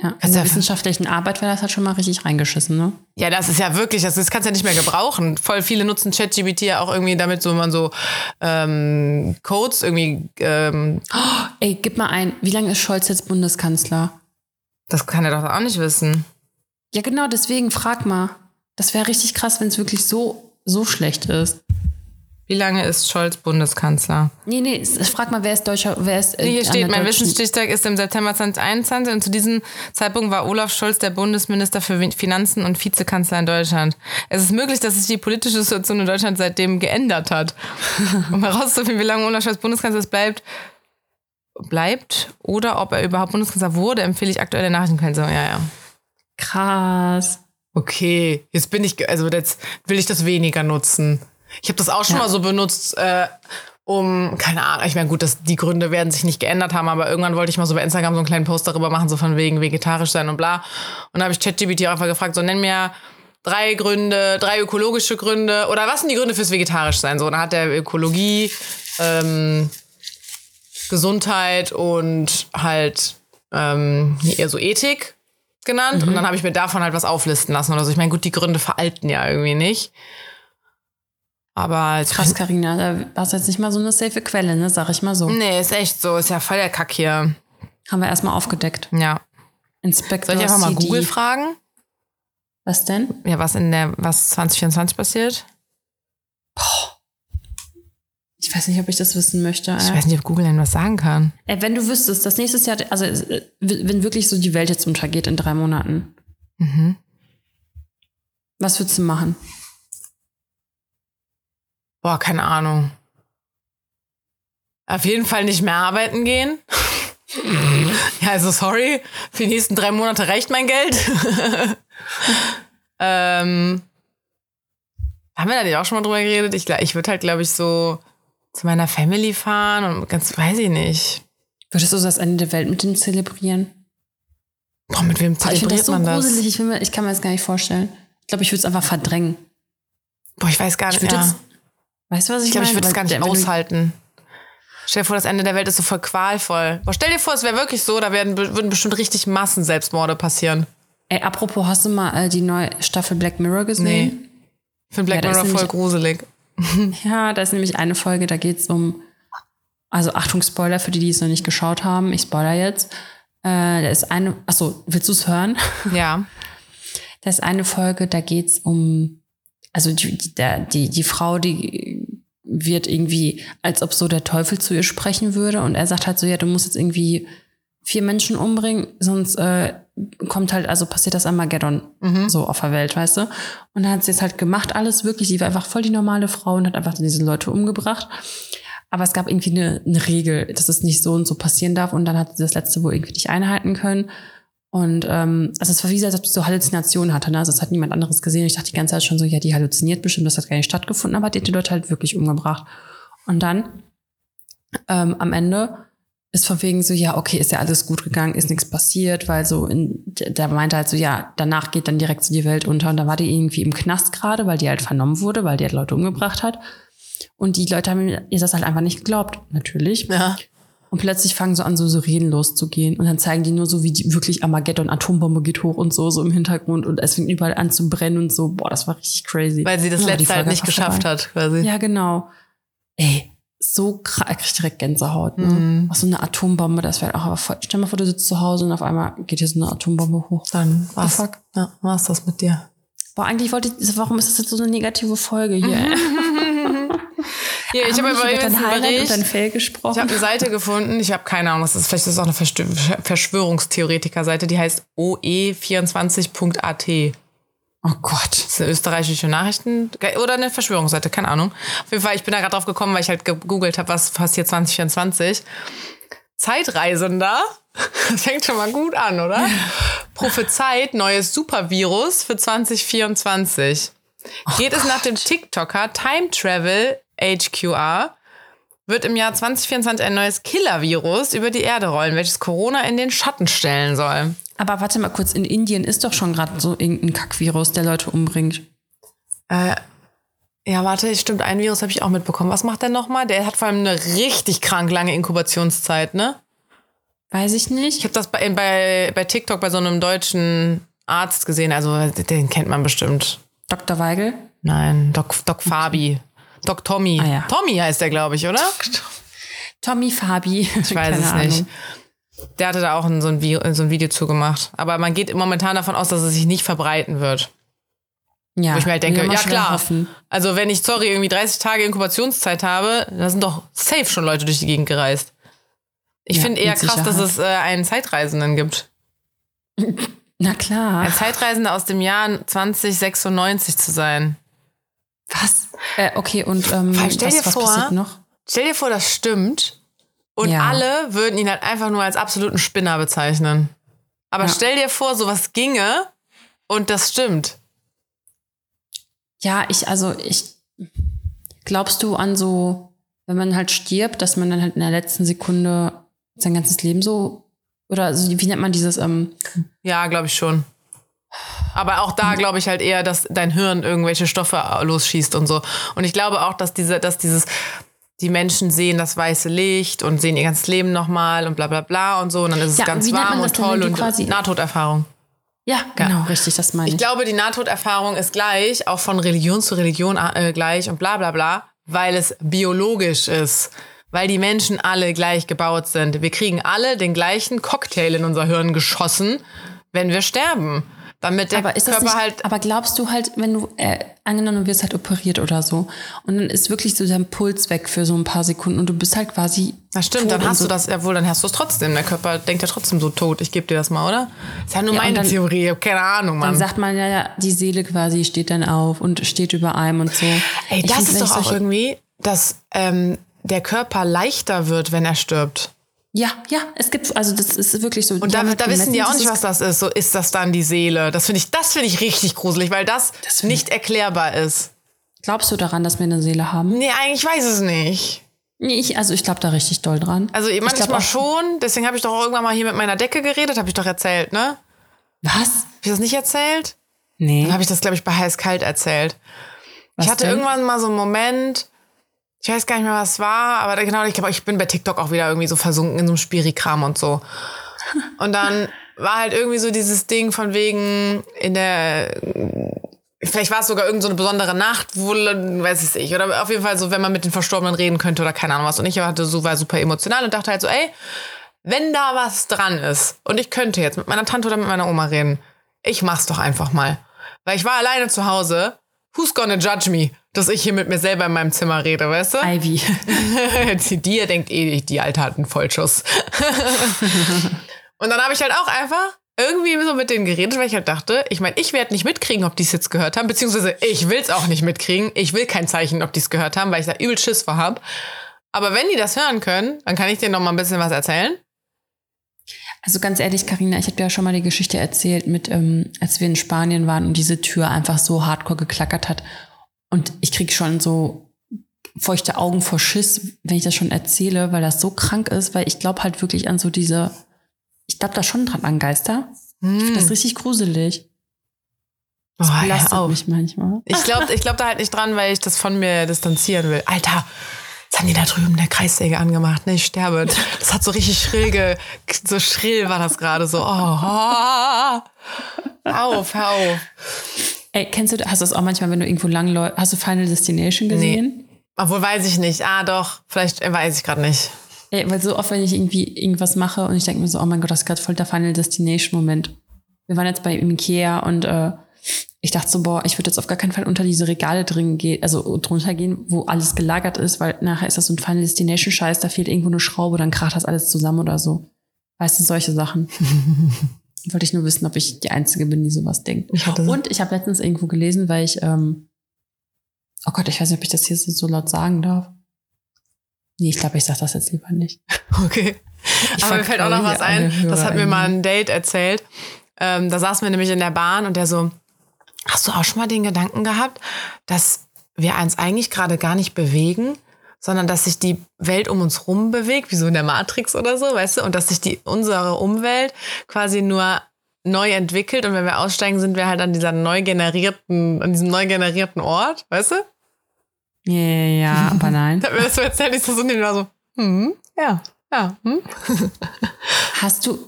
Ja, in Kannst der wissenschaftlichen Arbeit wäre das halt schon mal richtig reingeschissen, ne? Ja, das ist ja wirklich, das, das kannst du ja nicht mehr gebrauchen. Voll viele nutzen ChatGPT ja auch irgendwie damit, so man so ähm, Codes irgendwie, ähm, Ey, gib mal ein, wie lange ist Scholz jetzt Bundeskanzler? das kann er doch auch nicht wissen. Ja, genau, deswegen frag mal. Das wäre richtig krass, wenn es wirklich so, so schlecht ist. Wie lange ist Scholz Bundeskanzler? Nee, nee, frag mal, wer ist Deutscher, wer ist. äh, Hier an steht, mein Wissensstichtag ist im September 2021 und zu diesem Zeitpunkt war Olaf Scholz der Bundesminister für Finanzen und Vizekanzler in Deutschland. Es ist möglich, dass sich die politische Situation in Deutschland seitdem geändert hat. um herauszufinden, wie lange Olaf Scholz Bundeskanzler bleibt, bleibt oder ob er überhaupt Bundeskanzler wurde, empfehle ich aktuelle Nachrichtenquellen. So, ja, ja. Krass. Okay, jetzt bin ich, also jetzt will ich das weniger nutzen. Ich habe das auch schon Ja. mal so benutzt, äh, um, keine Ahnung, ich meine, gut, dass die Gründe werden sich nicht geändert haben, aber irgendwann wollte ich mal so bei Instagram so einen kleinen Post darüber machen, so von wegen vegetarisch sein und bla. Und da habe ich ChatGPT einfach gefragt, so nenn mir drei Gründe, drei ökologische Gründe oder was sind die Gründe fürs vegetarisch sein? So, und dann hat der Ökologie, ähm, Gesundheit und halt ähm, eher so Ethik genannt. Und dann habe ich mir davon halt was auflisten lassen oder so. Ich meine, gut, die Gründe veralten ja irgendwie nicht. Aber als Krass, Carina, da warst jetzt nicht mal so eine safe Quelle, ne? Sag ich mal so. Nee, ist echt so. Ist ja voll der Kack hier. Haben wir erstmal aufgedeckt. Ja. Inspektor Soll ich einfach mal CD. Google fragen? Was denn? Ja, was in der, was 2024 passiert? Ich weiß nicht, ob ich das wissen möchte. Ich Äh. weiß nicht, ob Google denn was sagen kann. Ey, wenn du wüsstest, dass nächstes Jahr, also äh, wenn wirklich so die Welt jetzt untergeht in drei Monaten, Mhm. was würdest du machen? Boah, keine Ahnung. Auf jeden Fall nicht mehr arbeiten gehen. ja, also sorry. Für die nächsten drei Monate reicht mein Geld. ähm, haben wir da nicht auch schon mal drüber geredet? Ich, glaub- ich würde halt, glaube ich, so zu meiner Family fahren und ganz, weiß ich nicht. Würdest du so das Ende der Welt mit denen zelebrieren? Boah, mit wem Boah, ich finde zelebriert das so man das? gruselig. Ich, mir, ich kann mir das gar nicht vorstellen. Ich glaube, ich würde es einfach verdrängen. Boah, ich weiß gar Ich nicht. Ja. jetzt, weißt du, was ich, Ich glaube, ich würde es gar nicht aushalten. Stell dir vor, das Ende der Welt ist so voll qualvoll. Boah, stell dir vor, es wäre wirklich so, da werden, würden bestimmt richtig Massenselbstmorde passieren. Ey, apropos, hast du mal äh, die neue Staffel Black Mirror gesehen? Ich finde Black Ja, Mirror voll gruselig. Ja, da ist nämlich eine Folge, da geht es um, also Achtung, Spoiler für die, die es noch nicht geschaut haben. Ich spoiler jetzt. Äh, da ist eine, achso, willst du es hören? Ja. Da ist eine Folge, da geht es um, also die, die, die, die Frau, die wird irgendwie, als ob so der Teufel zu ihr sprechen würde. Und er sagt halt so, ja, du musst jetzt irgendwie vier Menschen umbringen, sonst äh, kommt halt, also passiert das Armageddon so auf der Welt, weißt du? Und dann hat sie jetzt halt gemacht, alles wirklich. Sie war einfach voll die normale Frau und hat einfach diese Leute umgebracht. Aber es gab irgendwie eine, eine Regel, dass es nicht so und so passieren darf. Und dann hat sie das letzte wohl irgendwie nicht einhalten können. Und ähm, also es war wie gesagt, als ob sie so Halluzinationen hatte. Ne? Also es hat niemand anderes gesehen. Ich dachte die ganze Zeit schon so, ja, die halluziniert bestimmt, das hat gar nicht stattgefunden, aber die hat die Leute halt wirklich umgebracht. Und dann ähm, am Ende ist von wegen so, ja, okay, ist ja alles gut gegangen, ist nichts passiert, weil so in, der meinte halt so, ja, danach geht dann direkt so die Welt unter. Und da war die irgendwie im Knast gerade, weil die halt vernommen wurde, weil die halt Leute umgebracht hat. Und die Leute haben ihr das halt einfach nicht geglaubt, natürlich. Ja. Und plötzlich fangen so an, so Sirenen loszugehen. Und dann zeigen die nur so, wie die wirklich Armageddon, Atombombe geht hoch und so, so im Hintergrund. Und es fängt überall an zu brennen und so. Boah, das war richtig crazy. Weil sie das Ja, letzte halt nicht geschafft vorbei. hat, quasi. Ja, genau. Ey, so krass, ich krieg direkt Gänsehaut. Ne? Mhm. Auch so eine Atombombe, das wäre auch aber voll. Stell dir mal vor, du sitzt zu Hause und auf einmal geht hier so eine Atombombe hoch. Dann war's, fuck? ja, das mit dir. Boah, eigentlich wollte ich, warum ist das jetzt so eine negative Folge hier? Hier, ich habe über dein Highlight und dein. Fail Ich gesprochen. habe eine Seite gefunden, ich habe keine Ahnung, was das ist. Vielleicht ist es auch eine Verschwörungstheoretiker-Seite, die heißt oe24.at. Oh Gott. Das ist eine österreichische Nachrichten oder eine Verschwörungsseite, keine Ahnung. Auf jeden Fall, ich bin da gerade drauf gekommen, weil ich halt gegoogelt habe, was passiert 2024. Zeitreisender, das fängt schon mal gut an, oder? Prophezeit neues Supervirus für 2024. Geht es nach dem TikToker Time Travel HQR, wird im Jahr 2024 ein neues Killer-Virus über die Erde rollen, welches Corona in den Schatten stellen soll. Aber warte mal kurz, in Indien ist doch schon gerade so irgendein Kackvirus, der Leute umbringt. Äh, ja, warte, stimmt, ein Virus habe ich auch mitbekommen. Was macht der nochmal? Der hat vor allem eine richtig krank lange Inkubationszeit, ne? Weiß ich nicht. Ich habe das bei, bei, bei TikTok bei so einem deutschen Arzt gesehen, also den kennt man bestimmt. Dr. Weigel? Nein, Doc, Doc Fabi. Doc Tommy. Ah, ja. Tommy heißt der, glaube ich, oder? Tommy Fabi. Ich weiß es nicht. Der hatte da auch ein, so, ein Vi so ein Video zugemacht. Aber man geht momentan davon aus, dass es sich nicht verbreiten wird. Ja, Wo ich mir halt denke, ja klar. hoffen. Also wenn ich, sorry, irgendwie 30 Tage Inkubationszeit habe, da sind doch safe schon Leute durch die Gegend gereist. Ich Ja, finde eher krass, dass es äh, einen Zeitreisenden gibt. Na klar. Ein Zeitreisender aus dem Jahr 2096 zu sein. Was? Äh, okay, und ähm, was, was vor- passiert noch? Stell dir vor, das stimmt. Und Ja. alle würden ihn halt einfach nur als absoluten Spinner bezeichnen. Aber Ja. stell dir vor, sowas ginge und das stimmt. Ja, ich, also ich, glaubst du an so, wenn man halt stirbt, dass man dann halt in der letzten Sekunde sein ganzes Leben so, oder also, wie nennt man dieses, ähm, Ja, glaube ich schon. Aber auch da glaube ich halt eher, dass dein Hirn irgendwelche Stoffe losschießt und so. Und ich glaube auch, dass diese, dass dieses, die Menschen sehen das weiße Licht und sehen ihr ganzes Leben nochmal und bla bla bla und so. Und dann ist es Ja, ganz warm und toll und quasi- Nahtoderfahrung. ja, genau, richtig, das meine ich. Ich glaube, die Nahtoderfahrung ist gleich, auch von Religion zu Religion äh, gleich und bla bla bla, weil es biologisch ist. Weil die Menschen alle gleich gebaut sind. Wir kriegen alle den gleichen Cocktail in unser Hirn geschossen, wenn wir sterben. Damit der aber ist das Körper nicht, halt. aber glaubst du halt, wenn du, äh, angenommen, du wirst halt operiert oder so, und dann ist wirklich so dein Puls weg für so ein paar Sekunden und du bist halt quasi. Na stimmt, dann hast so. du das, ja wohl, dann hast du es trotzdem. Der Körper denkt ja trotzdem so tot. Ich gebe dir das mal, oder? Ist ja nur Ja, meine dann- Theorie, ich keine Ahnung, Dann Mann. sagt man ja, die Seele quasi steht dann auf und steht über einem und so. Ey, Ich das find, ist doch auch irgendwie, dass ähm, der Körper leichter wird, wenn er stirbt. Ja, ja, es gibt, also das ist wirklich so. Und da, da halt wissen die auch nicht, das was das ist. So ist das dann die Seele. Das finde ich, das finde ich richtig gruselig, weil das, find nicht erklärbar ist. Glaubst du daran, dass wir eine Seele haben? Nee, eigentlich weiß ich es nicht. Nee, ich, also ich glaube da richtig doll dran. Also ich manchmal glaub auch- schon. Deswegen habe ich doch auch irgendwann mal hier mit meiner Decke geredet, habe ich doch erzählt, ne? Was? Habe ich das nicht erzählt? Nee. Dann habe ich das, glaube ich, bei Heiß Kalt erzählt. Was ich hatte denn? irgendwann mal so einen Moment, ich weiß gar nicht mehr, was war, aber genau, ich glaube, ich bin bei TikTok auch wieder irgendwie so versunken in so einem Spirikram und so. Und dann war halt irgendwie so dieses Ding von wegen in der, vielleicht war es sogar irgendeine so eine besondere Nacht, wo, weiß ich nicht, oder auf jeden Fall so, wenn man mit den Verstorbenen reden könnte oder keine Ahnung was. Und ich hatte so, war super emotional und dachte halt so, ey, wenn da was dran ist und ich könnte jetzt mit meiner Tante oder mit meiner Oma reden, ich mach's doch einfach mal. Weil ich war alleine zu Hause. Who's gonna judge me? Dass ich hier mit mir selber in meinem Zimmer rede, weißt du? Ivy. die, die ihr denkt eh, die Alte hat einen Vollschuss. und dann habe ich halt auch einfach irgendwie so mit denen geredet, weil ich halt dachte, ich meine, ich werde nicht mitkriegen, ob die es jetzt gehört haben, beziehungsweise ich will es auch nicht mitkriegen. Ich will kein Zeichen, ob die es gehört haben, weil ich da übel Schiss vor hab. Aber wenn die das hören können, dann kann ich denen noch mal ein bisschen was erzählen. Also ganz ehrlich, Karina, ich habe dir ja schon mal die Geschichte erzählt, mit ähm, als wir in Spanien waren und diese Tür einfach so hardcore geklackert hat. Und ich krieg schon so feuchte Augen vor Schiss, wenn ich das schon erzähle, weil das so krank ist, weil ich glaube halt wirklich an so diese, ich glaube da schon dran an Geister. Ich find Das ist richtig gruselig. Das Oh, belastet auf. mich manchmal. Ich glaube ich glaub da halt nicht dran, weil ich das von mir distanzieren will. Alter, jetzt haben die da drüben eine Kreissäge angemacht. Ne, ich sterbe. Das hat so richtig schrill, ge so schrill war das gerade so. Oh, auf, hör auf. Ey, kennst du, hast du das auch manchmal, wenn du irgendwo langläufst, hast du Final Destination gesehen? Obwohl weiß ich nicht. Ah, doch. Vielleicht äh, weiß ich gerade nicht. Ey, weil so oft, wenn ich irgendwie irgendwas mache und ich denke mir so, oh mein Gott, das ist gerade voll der Final Destination-Moment. Wir waren jetzt bei Ikea und äh, ich dachte so, boah, ich würde jetzt auf gar keinen Fall unter diese Regale drin gehen, also drunter gehen, wo alles gelagert ist, weil nachher ist das so ein Final Destination-Scheiß, da fehlt irgendwo eine Schraube, dann kracht das alles zusammen oder so. Weißt du, solche Sachen. Wollte ich nur wissen, ob ich die Einzige bin, die sowas denkt. Ich Und ich habe letztens irgendwo gelesen, weil ich, ähm, oh Gott, ich weiß nicht, ob ich das hier so, laut sagen darf. Nee, ich glaube, ich sage das jetzt lieber nicht. Okay. Ich Aber mir fällt auch noch was ein. Das hat mir mal ein Date erzählt. Ähm, da saßen wir nämlich in der Bahn und der so, hast du auch schon mal den Gedanken gehabt, dass wir uns eigentlich gerade gar nicht bewegen, sondern dass sich die Welt um uns rum bewegt, wie so in der Matrix oder so, weißt du? Und dass sich die, unsere Umwelt quasi nur neu entwickelt und wenn wir aussteigen, sind wir halt an dieser neu generierten, an diesem neu generierten Ort, weißt du? Ja, ja, ja, aber nein. Das so erzählt, ich so so, war so, hm, ja, ja, hm. Hast du,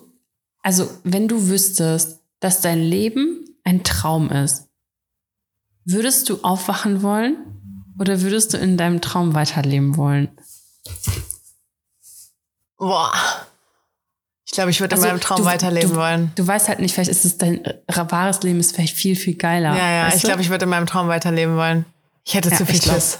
also wenn du wüsstest, dass dein Leben ein Traum ist, würdest du aufwachen wollen oder würdest du in deinem Traum weiterleben wollen? Boah. Ich glaube, ich würde in Also, meinem Traum du- weiterleben du, wollen. Du weißt halt nicht, vielleicht ist es dein wahres Leben ist vielleicht viel, viel geiler. Ja, ja, ich glaube, ich würde in meinem Traum weiterleben wollen. Ich hätte Ja, zu viel ich glaub- Schiss.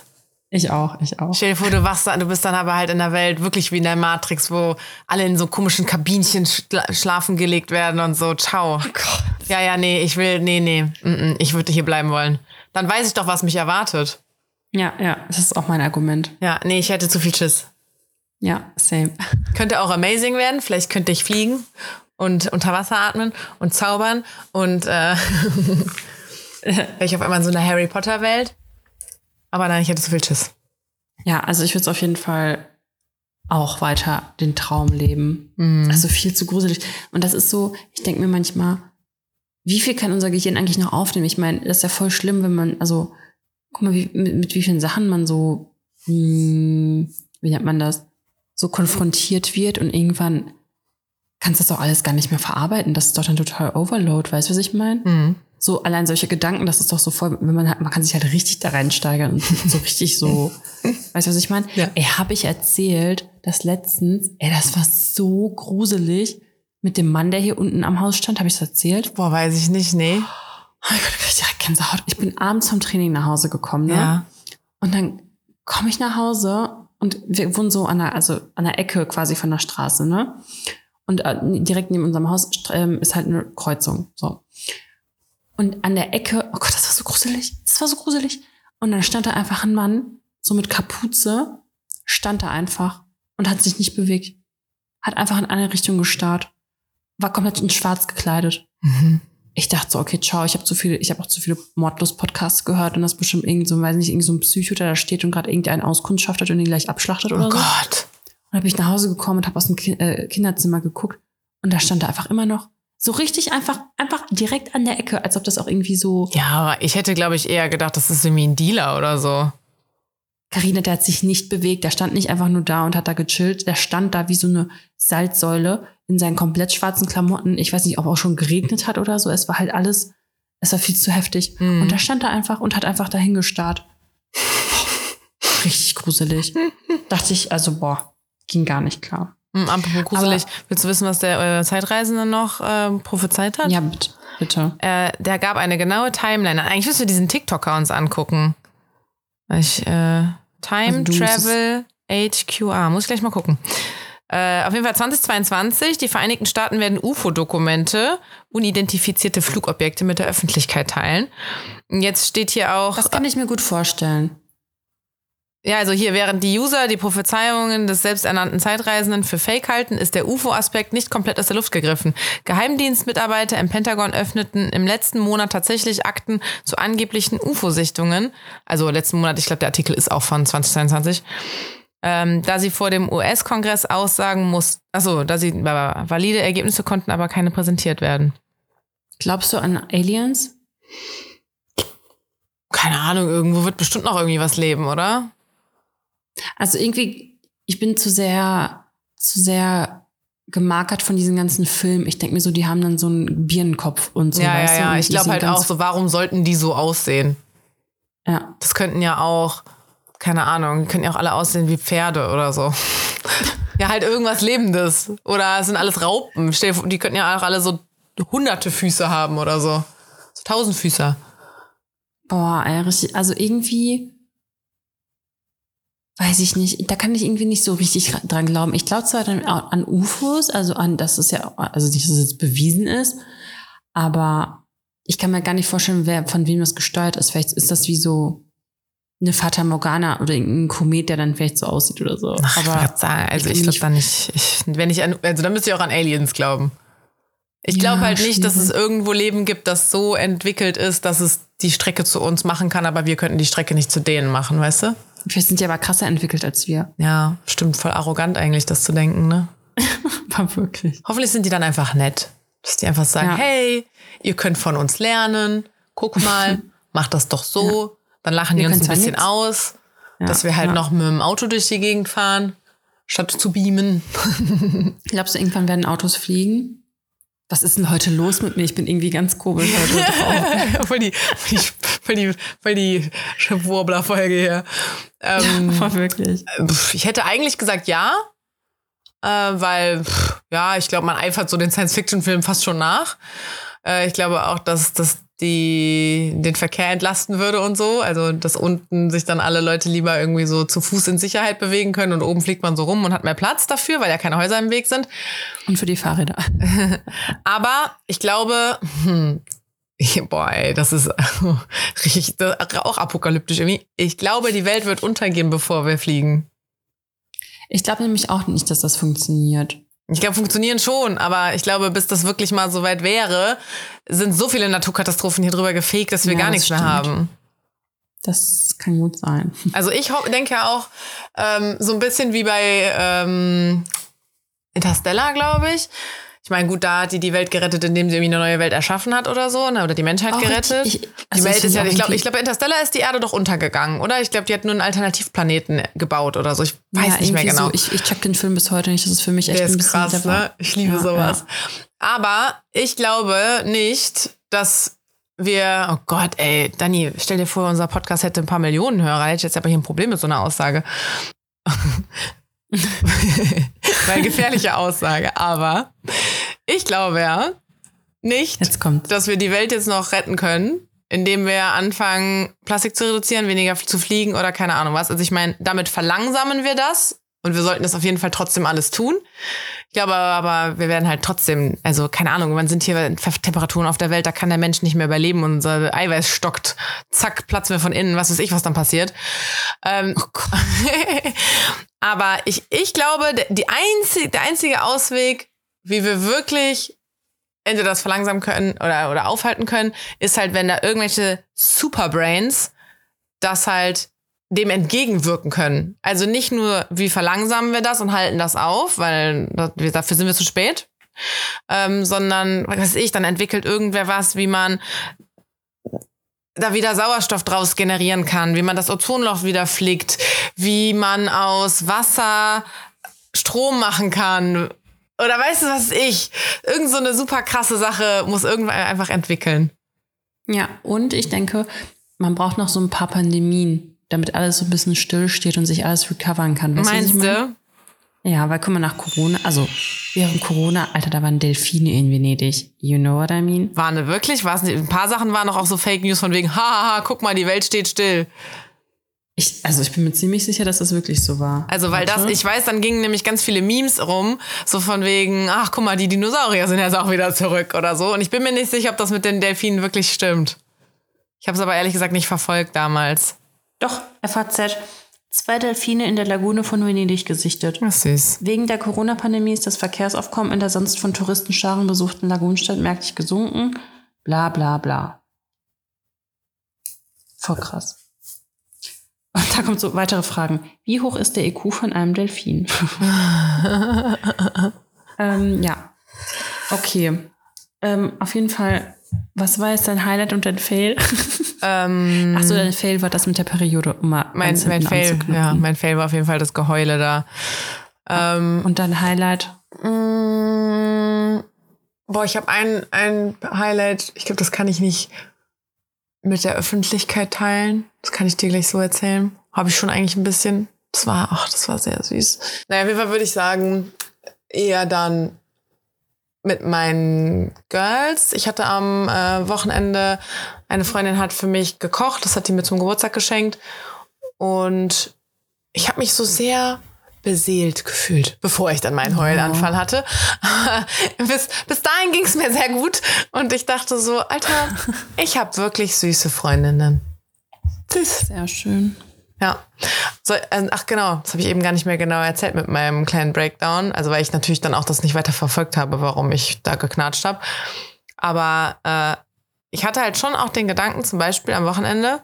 Ich auch, ich auch. Stell dir vor, du wachst du bist dann aber halt in der Welt wirklich wie in der Matrix, wo alle in so komischen Kabinchen schla schlafen gelegt werden und so. Ciao. Oh Gott. Ja, ja, nee, ich will, nee, nee, mm, mm, ich würde hier bleiben wollen. Dann weiß ich doch, was mich erwartet. Ja, ja, das ist auch mein Argument. Ja, nee, ich hätte zu viel Schiss. Ja, same. Könnte auch amazing werden. Vielleicht könnte ich fliegen und unter Wasser atmen und zaubern und äh, wäre ich auf einmal in so einer Harry Potter Welt. Aber nein, ich hätte zu viel Schiss. Ja, also ich würde es auf jeden Fall auch weiter den Traum leben. Mhm. Also viel zu gruselig. Und das ist so, ich denke mir manchmal, wie viel kann unser Gehirn eigentlich noch aufnehmen? Ich meine, das ist ja voll schlimm, wenn man, also, guck mal, wie, mit, mit wie vielen Sachen man so, hm, wie nennt man das, so konfrontiert wird und irgendwann kannst du das doch alles gar nicht mehr verarbeiten. Das ist doch dann total Overload, weißt du, was ich meine? Mhm. so allein solche Gedanken, das ist doch so voll, wenn man halt, man kann sich halt richtig da reinsteigern und so richtig so, weißt du, was ich meine? Ja. Ey, habe ich erzählt, dass letztens, ey, das war so gruselig mit dem Mann, der hier unten am Haus stand, habe ich das erzählt? Boah, weiß ich nicht, nee. Oh Gott, ich direkt Gänsehaut. Ich bin abends vom Training nach Hause gekommen, ne? Ja. Und dann komme ich nach Hause und wir wohnen so an der, also an der Ecke quasi von der Straße, ne? Und äh, direkt neben unserem Haus ähm, ist halt eine Kreuzung. So. Und an der Ecke, oh Gott, das war so gruselig. Das war so gruselig. Und dann stand da einfach ein Mann, so mit Kapuze, stand da einfach und hat sich nicht bewegt. Hat einfach in eine Richtung gestarrt. War komplett in schwarz gekleidet Mhm. Ich dachte so, okay, ciao, ich habe zu viele, ich habe auch zu viele Mordlos-Podcasts gehört und das ist bestimmt irgend so, weiß nicht, irgend so ein Psycho, der da steht und gerade irgendeinen auskundschaftet und ihn gleich abschlachtet oder Oh so. Gott. Und dann bin ich nach Hause gekommen und habe aus dem Ki äh, Kinderzimmer geguckt und da stand er einfach immer noch. So richtig einfach, einfach direkt an der Ecke, als ob das auch irgendwie so. Ja, aber ich hätte, glaube ich, eher gedacht, das ist irgendwie ein Dealer oder so. Karina, der hat sich nicht bewegt, der stand nicht einfach nur da und hat da gechillt, der stand da wie so eine Salzsäule in seinen komplett schwarzen Klamotten. Ich weiß nicht, ob auch schon geregnet hat oder so. Es war halt alles, es war viel zu heftig. Mhm. Und da stand er einfach und hat einfach dahin gestarrt. Richtig gruselig. Dachte ich, also boah, ging gar nicht klar. Mhm, apropos gruselig. Willst du wissen, was der äh, Zeitreisende noch ähm, prophezeit hat? Ja, bitte. bitte. Äh, der gab eine genaue Timeline. Eigentlich müssen wir diesen TikToker uns angucken. Ich, äh, Time Also Travel HQR. Muss ich gleich mal gucken. Äh, auf jeden Fall 2022. Die Vereinigten Staaten werden UFO-Dokumente, unidentifizierte Flugobjekte mit der Öffentlichkeit teilen. Jetzt steht hier auch. Das kann ich mir gut vorstellen. Ja, also hier, während die User die Prophezeiungen des selbsternannten Zeitreisenden für Fake halten, ist der UFO-Aspekt nicht komplett aus der Luft gegriffen. Geheimdienstmitarbeiter im Pentagon öffneten im letzten Monat tatsächlich Akten zu angeblichen UFO-Sichtungen. Also letzten Monat, ich glaube, der Artikel ist auch von 2022. Ähm, da sie vor dem US-Kongress aussagen muss, also da sie äh, valide Ergebnisse konnten, aber keine präsentiert werden. Glaubst du an Aliens? Keine Ahnung, irgendwo wird bestimmt noch irgendwie was leben, oder? Also irgendwie, ich bin zu sehr, zu sehr gemarkert von diesen ganzen Filmen. Ich denke mir so, die haben dann so einen Birnenkopf und so. ja, ja, ja. Ich glaube halt auch so, warum sollten die so aussehen? Ja, Das könnten ja auch, keine Ahnung, die könnten ja auch alle aussehen wie Pferde oder so. ja, halt irgendwas Lebendes. Oder es sind alles Raupen. Stell Die könnten ja auch alle so hunderte Füße haben oder so. So tausend Füße. boah, ey, richtig. Also irgendwie, weiß ich nicht, da kann ich irgendwie nicht so richtig dran glauben. Ich glaube zwar dann an UFOs, also an, dass es ja, also nicht, dass es jetzt bewiesen ist, aber ich kann mir gar nicht vorstellen, wer von wem das gesteuert ist. Vielleicht ist das wie so eine Fata Morgana oder ein Komet, der dann vielleicht so aussieht oder so. Ach, aber ich sagen, also ich, ich glaube da nicht, ich, wenn ich an, also dann müsst ihr auch an Aliens glauben. Ich glaube ja, halt nicht, schwierig. dass es irgendwo Leben gibt, das so entwickelt ist, dass es die Strecke zu uns machen kann, aber wir könnten die Strecke nicht zu denen machen, weißt du? Wir sind ja aber krasser entwickelt als wir. Ja, stimmt, voll arrogant eigentlich, das zu denken, ne? war wirklich. Hoffentlich sind die dann einfach nett. Dass die einfach sagen, ja. hey, ihr könnt von uns lernen, guck mal, mach das doch so. Ja. Dann lachen wir die uns ein bisschen nix. aus, ja. dass wir halt noch mit dem Auto durch die Gegend fahren, statt zu beamen. Glaubst du, irgendwann werden Autos fliegen? Was ist denn heute los mit mir? Ich bin irgendwie ganz komisch heute drauf. voll die, voll die, voll die, Warbler-Folge hier. Ähm, ja, wirklich. Ich hätte eigentlich gesagt ja, äh, weil, ja, ich glaube, man eifert so den Science-Fiction-Film fast schon nach. Äh, ich glaube auch, dass, dass die den Verkehr entlasten würde und so. Also, dass unten sich dann alle Leute lieber irgendwie so zu Fuß in Sicherheit bewegen können und oben fliegt man so rum und hat mehr Platz dafür, weil ja keine Häuser im Weg sind. Und für die Fahrräder. Aber ich glaube, hm, boah, ey, das ist richtig, auch apokalyptisch irgendwie. Ich glaube, die Welt wird untergehen, bevor wir fliegen. Ich glaube nämlich auch nicht, dass das funktioniert. Ich glaube, funktionieren schon, aber ich glaube, bis das wirklich mal so weit wäre, sind so viele Naturkatastrophen hier drüber gefegt, dass wir ja, gar nichts mehr haben. Das kann gut sein. Also ich denke auch ähm, so ein bisschen wie bei ähm, Interstellar, glaube ich. Ich meine, gut, da hat die die Welt gerettet, indem sie irgendwie eine neue Welt erschaffen hat oder so, ne? oder die Menschheit auch gerettet. Ich, also die Welt ist ja, ich glaube, ich glaube, Interstellar ist die Erde doch untergegangen, oder? Ich glaube, die hat nur einen Alternativplaneten gebaut oder so. Ich weiß ja, nicht mehr genau. So. Ich, ich check den Film bis heute nicht. Das ist für mich echt Der ist ein bisschen krass, ne? Ich liebe ja, sowas. Ja. Aber ich glaube nicht, dass wir, oh Gott, ey, Dani, stell dir vor, unser Podcast hätte ein paar Millionen Hörer. Hätte ich jetzt aber hier ein Problem mit so einer Aussage. Weil gefährliche Aussage. Aber ich glaube ja nicht, dass wir die Welt jetzt noch retten können, indem wir anfangen, Plastik zu reduzieren, weniger zu fliegen oder keine Ahnung was. Also ich meine, damit verlangsamen wir das und wir sollten das auf jeden Fall trotzdem alles tun. Ich glaube aber, wir werden halt trotzdem, also keine Ahnung, wann sind hier Temperaturen auf der Welt, da kann der Mensch nicht mehr überleben und unser Eiweiß stockt, zack, platzen wir von innen, was weiß ich, was dann passiert. Ähm, oh aber ich, ich glaube, die einzige, der einzige Ausweg, wie wir wirklich entweder das verlangsamen können oder, oder aufhalten können, ist halt, wenn da irgendwelche Superbrains das halt dem entgegenwirken können. Also nicht nur, wie verlangsamen wir das und halten das auf, weil dafür sind wir zu spät, ähm, sondern, was weiß ich, dann entwickelt irgendwer was, wie man da wieder Sauerstoff draus generieren kann, wie man das Ozonloch wieder flickt, wie man aus Wasser Strom machen kann. Oder weißt du, was ich? Irgend so eine super krasse Sache muss irgendwann einfach entwickeln. Ja, und ich denke, man braucht noch so ein paar Pandemien damit alles so ein bisschen still steht und sich alles recovern kann. Weißt Meinst du? Ja, weil guck mal nach Corona, also während Corona, Alter, da waren Delfine in Venedig. You know what I mean? Waren ne wirklich? War's nicht? Ein paar Sachen waren noch auch so Fake News von wegen, hahaha, guck mal, die Welt steht still. Ich, also ich bin mir ziemlich sicher, dass das wirklich so war. Also weil Warte. das, ich weiß, dann gingen nämlich ganz viele Memes rum, so von wegen, ach guck mal, die Dinosaurier sind jetzt auch wieder zurück oder so. Und ich bin mir nicht sicher, ob das mit den Delfinen wirklich stimmt. Ich habe es aber ehrlich gesagt nicht verfolgt damals. Doch, FAZ. Zwei Delfine in der Lagune von Venedig gesichtet. Das süß. Wegen der Corona-Pandemie ist das Verkehrsaufkommen in der sonst von Touristenscharen besuchten Lagunenstadt merklich gesunken. Bla bla bla. Voll krass. Und da kommt so weitere Fragen. Wie hoch ist der IQ von einem Delfin? ähm, ja. Okay. Ähm, auf jeden Fall, was war jetzt dein Highlight und dein Fail? Ähm, Ach so, dein Fail war das mit der Periode, um mal mein, mein Fail, ja, mein Fail war auf jeden Fall das Geheule da. Ähm, Und dein Highlight? Mh, mm, boah, ich habe ein, ein Highlight, ich glaube, das kann ich nicht mit der Öffentlichkeit teilen. Das kann ich dir gleich so erzählen. Habe ich schon eigentlich ein bisschen. Das war, ach, das war sehr süß. Naja, auf jeden Fall würde ich sagen, eher dann mit meinen Girls. Ich hatte am äh, Wochenende, eine Freundin hat für mich gekocht, das hat die mir zum Geburtstag geschenkt. Und ich habe mich so sehr beseelt gefühlt, bevor ich dann meinen Heulanfall hatte. bis, bis dahin ging es mir sehr gut und ich dachte so, Alter, ich habe wirklich süße Freundinnen. Süß. Sehr schön. Ja. So, äh, ach genau, das habe ich eben gar nicht mehr genau erzählt mit meinem kleinen Breakdown. Also weil ich natürlich dann auch das nicht weiter verfolgt habe, warum ich da geknatscht habe. Aber äh, ich hatte halt schon auch den Gedanken, zum Beispiel am Wochenende,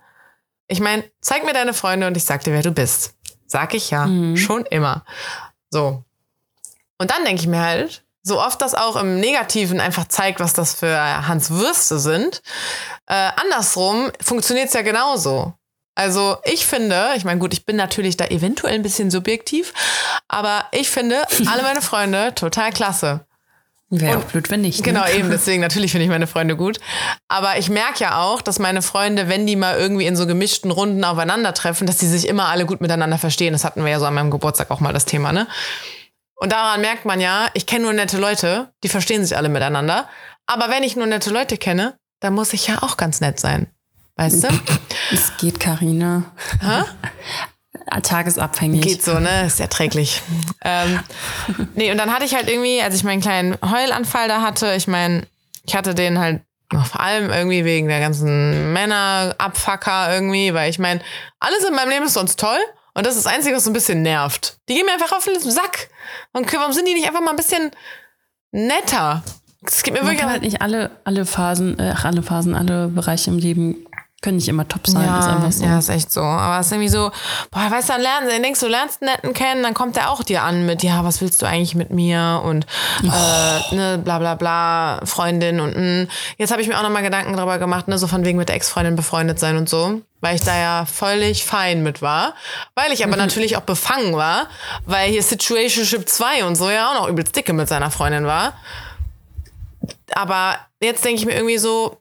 ich meine, zeig mir deine Freunde und ich sag dir, wer du bist. Sag ich ja, mhm. schon immer. So. Und dann denke ich mir halt, so oft das auch im Negativen einfach zeigt, was das für Hans Würste sind, äh, andersrum funktioniert es ja genauso. Also ich finde, ich meine, gut, ich bin natürlich da eventuell ein bisschen subjektiv, aber ich finde alle meine Freunde total klasse. Wäre auch blöd, wenn nicht. Ne? Genau, eben. Deswegen, natürlich finde ich meine Freunde gut. Aber ich merke ja auch, dass meine Freunde, wenn die mal irgendwie in so gemischten Runden aufeinandertreffen, dass die sich immer alle gut miteinander verstehen. Das hatten wir ja so an meinem Geburtstag auch mal das Thema, ne? Und daran merkt man ja, ich kenne nur nette Leute, die verstehen sich alle miteinander. Aber wenn ich nur nette Leute kenne, dann muss ich ja auch ganz nett sein. Weißt du? Es geht, Karina. Tagesabhängig. Geht so, ne? Ist erträglich. ähm, nee, und dann hatte ich halt irgendwie, als ich meinen kleinen Heulanfall da hatte, ich meine, ich hatte den halt vor allem irgendwie wegen der ganzen Männerabfucker irgendwie, weil ich meine, alles in meinem Leben ist sonst toll. Und das ist das Einzige, was so ein bisschen nervt. Die gehen mir einfach auf den Sack. Und warum sind die nicht einfach mal ein bisschen netter? Es gibt mir Man wirklich kann halt nicht alle, alle Phasen, äh, alle Phasen, alle Bereiche im Leben können nicht immer top sein. Ja, ist einfach so. ja, ist echt so. Aber es ist irgendwie so, boah, weißt du, dann lernst du, denkst du, lernst einen netten kennen, dann kommt der auch dir an mit, ja, was willst du eigentlich mit mir und äh, ne, bla bla bla, Freundin und mh. Hm. Jetzt habe ich mir auch nochmal Gedanken darüber gemacht, ne, so von wegen mit der Ex-Freundin befreundet sein und so. Weil ich da ja völlig fein mit war. Weil ich aber mhm. natürlich auch befangen war, weil hier Situationship 2 und so ja auch noch übelst dicke mit seiner Freundin war. Aber jetzt denke ich mir irgendwie so,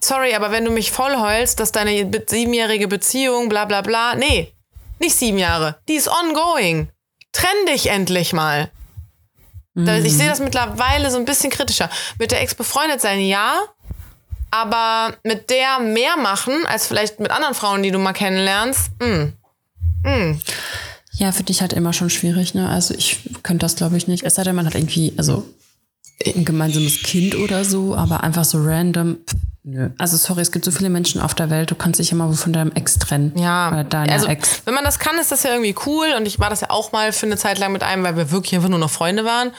sorry, aber wenn du mich vollheulst, dass deine siebenjährige Beziehung, bla bla bla, nee, nicht sieben Jahre, die ist ongoing. Trenn dich endlich mal. Mhm. Ich sehe das mittlerweile so ein bisschen kritischer. Mit der Ex befreundet sein, ja, aber mit der mehr machen, als vielleicht mit anderen Frauen, die du mal kennenlernst, mh. Mh. Ja, für dich halt immer schon schwierig, ne? Also ich könnte das, glaube ich, nicht. Es sei denn, man hat irgendwie, also ein gemeinsames Kind oder so, aber einfach so random. Nö. Also sorry, es gibt so viele Menschen auf der Welt, du kannst dich immer von deinem Ex trennen. Ja, also Ex. wenn man das kann, ist das ja irgendwie cool und ich war das ja auch mal für eine Zeit lang mit einem, weil wir wirklich einfach nur noch Freunde waren.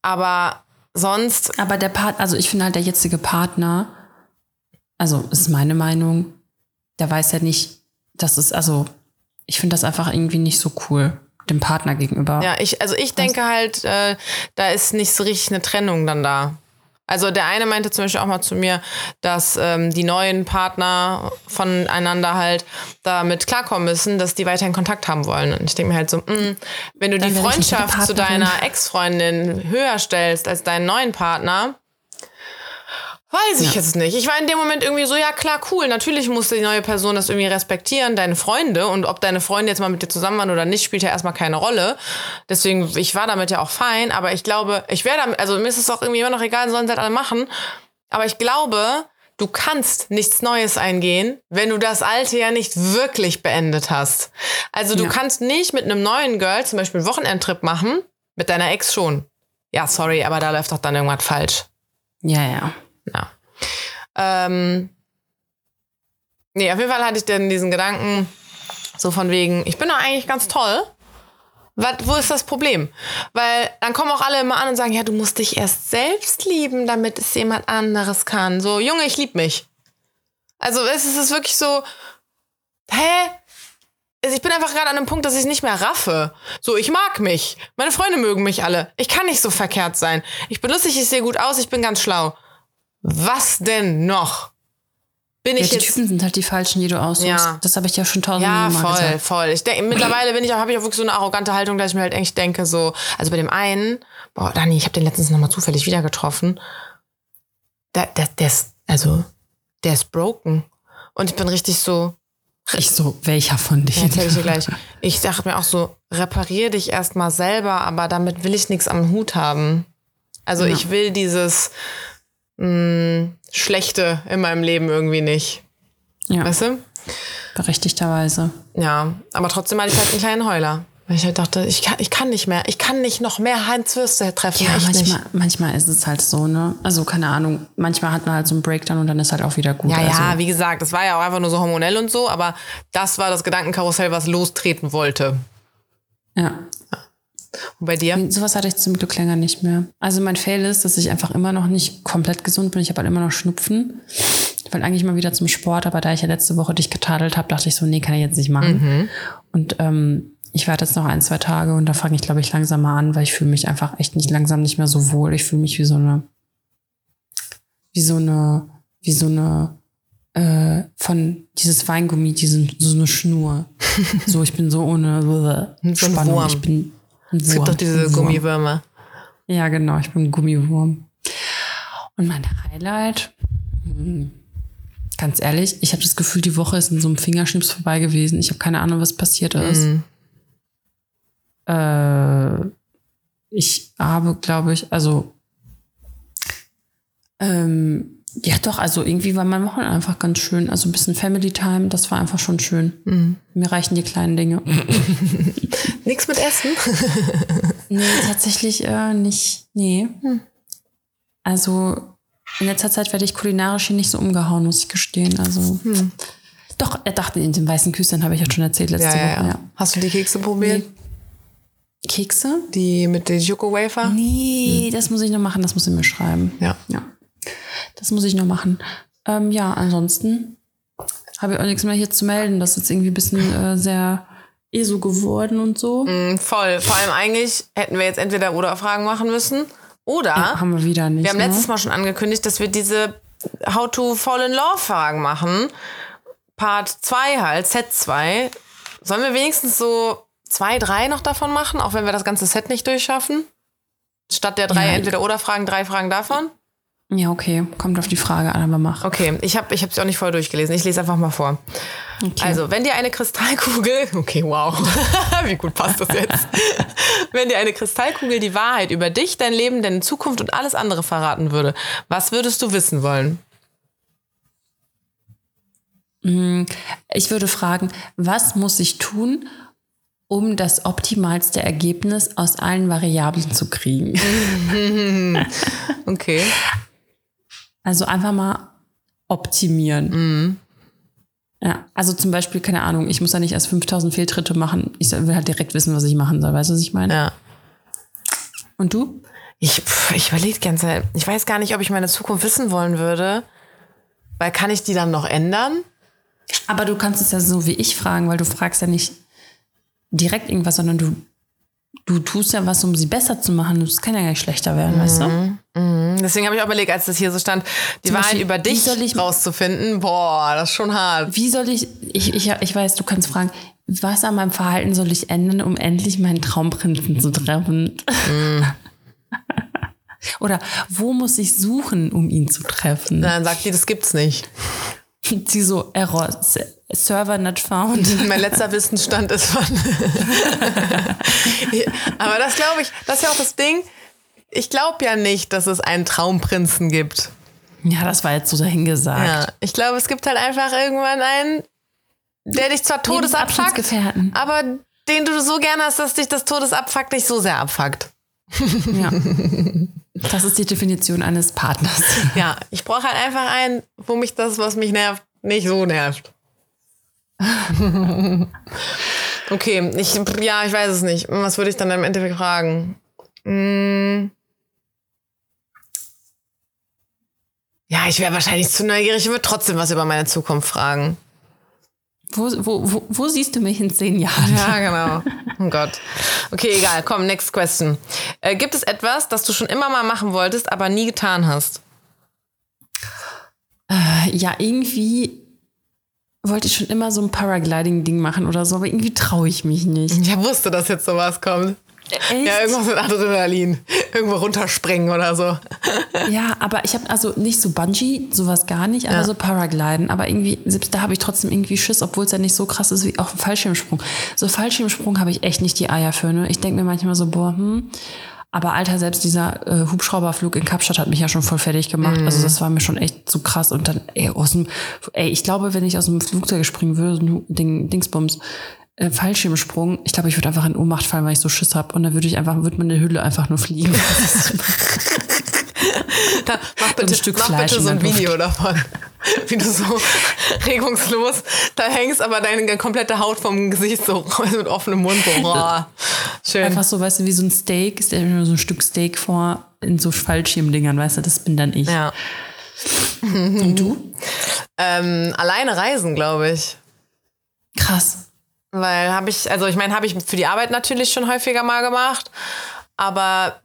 Aber sonst. Aber der Part, also ich finde halt der jetzige Partner, also ist meine Meinung, der weiß ja nicht, dass es, also ich finde das einfach irgendwie nicht so cool dem Partner gegenüber. Ja, ich, also ich denke halt, äh, da ist nicht so richtig eine Trennung dann da. Also der eine meinte zum Beispiel auch mal zu mir, dass ähm, die neuen Partner voneinander halt damit klarkommen müssen, dass die weiterhin Kontakt haben wollen. Und ich denke mir halt so, mh, mm, wenn du dann die Freundschaft zu deiner Ex-Freundin höher stellst als deinen neuen Partner, Weiß ich ja. jetzt nicht. Ich war in dem Moment irgendwie so, ja klar, cool. Natürlich muss die neue Person das irgendwie respektieren, deine Freunde. Und ob deine Freunde jetzt mal mit dir zusammen waren oder nicht, spielt ja erstmal keine Rolle. Deswegen, ich war damit ja auch fein. Aber ich glaube, ich wäre damit, also mir ist es auch irgendwie immer noch egal, sollen sie halt alle machen. Aber ich glaube, du kannst nichts Neues eingehen, wenn du das alte ja nicht wirklich beendet hast. Also du ja. kannst nicht mit einem neuen Girl zum Beispiel einen Wochenendtrip machen, mit deiner Ex schon. Ja, sorry, aber da läuft doch dann irgendwas falsch. Ja, ja. Ja. Ähm, nee, auf jeden Fall hatte ich dann diesen Gedanken, so von wegen, ich bin doch eigentlich ganz toll. Was, wo ist das Problem? Weil dann kommen auch alle immer an und sagen, ja, du musst dich erst selbst lieben, damit es jemand anderes kann. So, Junge, ich liebe mich. Also es ist wirklich so, hä? Also ich bin einfach gerade an einem Punkt, dass ich es nicht mehr raffe. So, ich mag mich. Meine Freunde mögen mich alle. Ich kann nicht so verkehrt sein. Ich bin lustig, ich sehe gut aus, ich bin ganz schlau was denn noch? Bin ja, ich die jetzt, Typen sind halt die falschen, die du aussuchst. Ja. Das habe ich ja schon tausendmal ja, voll, gesagt. voll. Ich denke, mittlerweile bin ich auch, habe ich auch wirklich so eine arrogante Haltung, dass ich mir halt echt denke, so, also bei dem einen, boah, Dani, ich habe den letztens nochmal zufällig wieder getroffen. Der, der, der ist, also, der ist broken. Und ich bin richtig so. Ich so, welcher von dich? Ja, erzähl ich dir gleich. Ich dachte mir auch so, reparier dich erstmal selber, aber damit will ich nichts am Hut haben. Also ja. ich will dieses, mh, Schlechte in meinem Leben irgendwie nicht. Ja. Weißt du? Berechtigterweise. Ja, aber trotzdem hatte ich halt einen kleinen Heuler. Weil ich halt dachte, ich kann, ich kann nicht mehr. Ich kann nicht noch mehr Heinz Würste treffen. Ja, manchmal, manchmal ist es halt so, ne? Also, keine Ahnung. Manchmal hat man halt so einen Breakdown und dann ist halt auch wieder gut. Ja, also, ja, wie gesagt, das war ja auch einfach nur so hormonell und so, aber das war das Gedankenkarussell, was lostreten wollte. ja. Und bei dir? Sowas hatte ich zum Glück länger nicht mehr. Also mein Fail ist, dass ich einfach immer noch nicht komplett gesund bin. Ich habe halt immer noch Schnupfen. Ich wollte eigentlich mal wieder zum Sport, aber da ich ja letzte Woche dich getadelt habe, dachte ich so, nee, kann ich jetzt nicht machen. Und ähm, ich warte jetzt noch ein, zwei Tage und da fange ich, glaube ich, langsam mal an, weil ich fühle mich einfach echt nicht langsam nicht mehr so wohl. Ich fühle mich wie so eine, wie so eine, wie so eine äh, von dieses Weingummi, diesen, so eine Schnur. so, ich bin so ohne So Spannung. Wurm. Ich bin Es gibt doch diese Wurm. Gummiwürmer. Ja, genau, ich bin ein Gummiwurm. Und mein Highlight, hm, ganz ehrlich, ich habe das Gefühl, die Woche ist in so einem Fingerschnips vorbei gewesen. Ich habe keine Ahnung, was passiert ist. Mhm. Äh, ich habe, glaube ich, also ähm, ja doch, also irgendwie war mein Wochenende einfach ganz schön. Also ein bisschen Family Time, das war einfach schon schön. Mhm. Mir reichen die kleinen Dinge. Nix mit Essen? Nee, tatsächlich äh, nicht. Nee. Also in letzter Zeit werde ich kulinarisch hier nicht so umgehauen, muss ich gestehen. Also doch, er dachte in den weißen Küstern habe ich ja schon erzählt letzte Ja, ja, Woche. ja. Hast du die Kekse probiert? Kekse? Die mit den Joko Wafer? Nee, das muss ich noch machen. Das muss ich mir schreiben. Ja. Ja, das muss ich noch machen. Ähm, ja, ansonsten habe ich auch nichts mehr hier zu melden. Das ist jetzt irgendwie ein bisschen äh, sehr eh so geworden und so. Mm, Voll. Vor allem eigentlich hätten wir jetzt entweder oder Fragen machen müssen oder Ja, haben wir wieder nicht. wir haben ne? letztes Mal schon angekündigt, dass wir diese How to Fall in Love Fragen machen. Part 2 halt, Set 2. Sollen wir wenigstens so zwei, drei noch davon machen, auch wenn wir das ganze Set nicht durchschaffen? Statt der drei Ja. entweder oder Fragen, drei Fragen davon? Ja, okay. Kommt auf die Frage an, aber mach. Okay, ich habe ich hab sie auch nicht voll durchgelesen. Ich lese einfach mal vor. Okay. Also, wenn dir eine Kristallkugel, okay, wow, wie gut passt das jetzt? wenn dir eine Kristallkugel die Wahrheit über dich, dein Leben, deine Zukunft und alles andere verraten würde, was würdest du wissen wollen? Ich würde fragen, was muss ich tun, um das optimalste Ergebnis aus allen Variablen zu kriegen? Okay. Also einfach mal optimieren. Ja, also zum Beispiel, keine Ahnung, ich muss ja nicht erst 5000 Fehltritte machen. Ich will halt direkt wissen, was ich machen soll. Weißt du, was ich meine? Ja. Und du? Ich, pff, ich überlege die ganze Zeit. Ich weiß gar nicht, ob ich meine Zukunft wissen wollen würde. Weil kann ich die dann noch ändern? Aber du kannst es ja so wie ich fragen, weil du fragst ja nicht direkt irgendwas, sondern du, du tust ja was, um sie besser zu machen. Das kann ja gar nicht schlechter werden, weißt du? Deswegen habe ich auch überlegt, als das hier so stand, die Zum Wahrheit Beispiel, über dich soll ich- rauszufinden. Boah, das ist schon hart. Wie soll ich, ich, ich, ich weiß, du kannst fragen, was an meinem Verhalten soll ich ändern, um endlich meinen Traumprinzen zu treffen? Oder wo muss ich suchen, um ihn zu treffen? Dann sagt die, das gibt's nicht. Sie so, Error, Server not found. Mein letzter Wissensstand ist von. Aber das glaube ich, das ist ja auch das Ding. Ich glaube ja nicht, dass es einen Traumprinzen gibt. Ja, das war jetzt so dahingesagt. Ja, ich glaube, es gibt halt einfach irgendwann einen, der dich zwar Todes abfuckt, aber den du so gern hast, dass dich das Todes abfuckt nicht so sehr abfuckt. Ja. Das ist die Definition eines Partners. Ja, ich brauche halt einfach einen, wo mich das, was mich nervt, nicht so nervt. okay, ich, ja, ich weiß es nicht. Was würde ich dann im Endeffekt fragen? Hm. Ja, ich wäre wahrscheinlich zu neugierig und würde trotzdem was über meine Zukunft fragen. Wo, wo, wo, wo siehst du mich in zehn Jahren? Ja, genau. Oh Gott. Okay, egal. Komm, next question. Äh, gibt es etwas, das du schon immer mal machen wolltest, aber nie getan hast? Ja, irgendwie wollte ich schon immer so ein Paragliding-Ding machen oder so, aber irgendwie traue ich mich nicht. Ich wusste, dass jetzt sowas kommt. Echt? Ja, irgendwas mit Adrenalin. Irgendwo runterspringen oder so. Ja, aber ich habe also nicht so Bungee, sowas gar nicht, aber Ja. so Paragliden. Aber irgendwie, selbst da habe ich trotzdem irgendwie Schiss, obwohl es ja nicht so krass ist wie auch ein Fallschirmsprung. So Fallschirmsprung habe ich echt nicht die Eier für. Ne? Ich denke mir manchmal so, boah, hm. Aber Alter, selbst dieser äh, Hubschrauberflug in Kapstadt hat mich ja schon voll fertig gemacht. Also das war mir schon echt zu krass. Und dann, ey, aus dem, ey, ich glaube, wenn ich aus dem Flugzeug springen würde, so Ding, Dingsbums, äh, Fallschirmsprung, ich glaube, ich würde einfach in Ohnmacht fallen, weil ich so Schiss hab. Und dann würde ich einfach, würde meine Hülle einfach nur fliegen. Da, mach bitte, Stück mach Fleisch bitte so in ein. Video davon. Wie du so regungslos da hängst, aber deine komplette Haut vom Gesicht so mit offenem Mund. So, boah. Schön. Einfach so, weißt du, wie so ein Steak, ist ja nur so ein Stück Steak vor in so Fallschirmdingern, weißt du, das bin dann ich. Ja. Und du? Ähm, alleine reisen, glaube ich. Krass. Weil habe ich, also ich meine, habe ich für die Arbeit natürlich schon häufiger mal gemacht, aber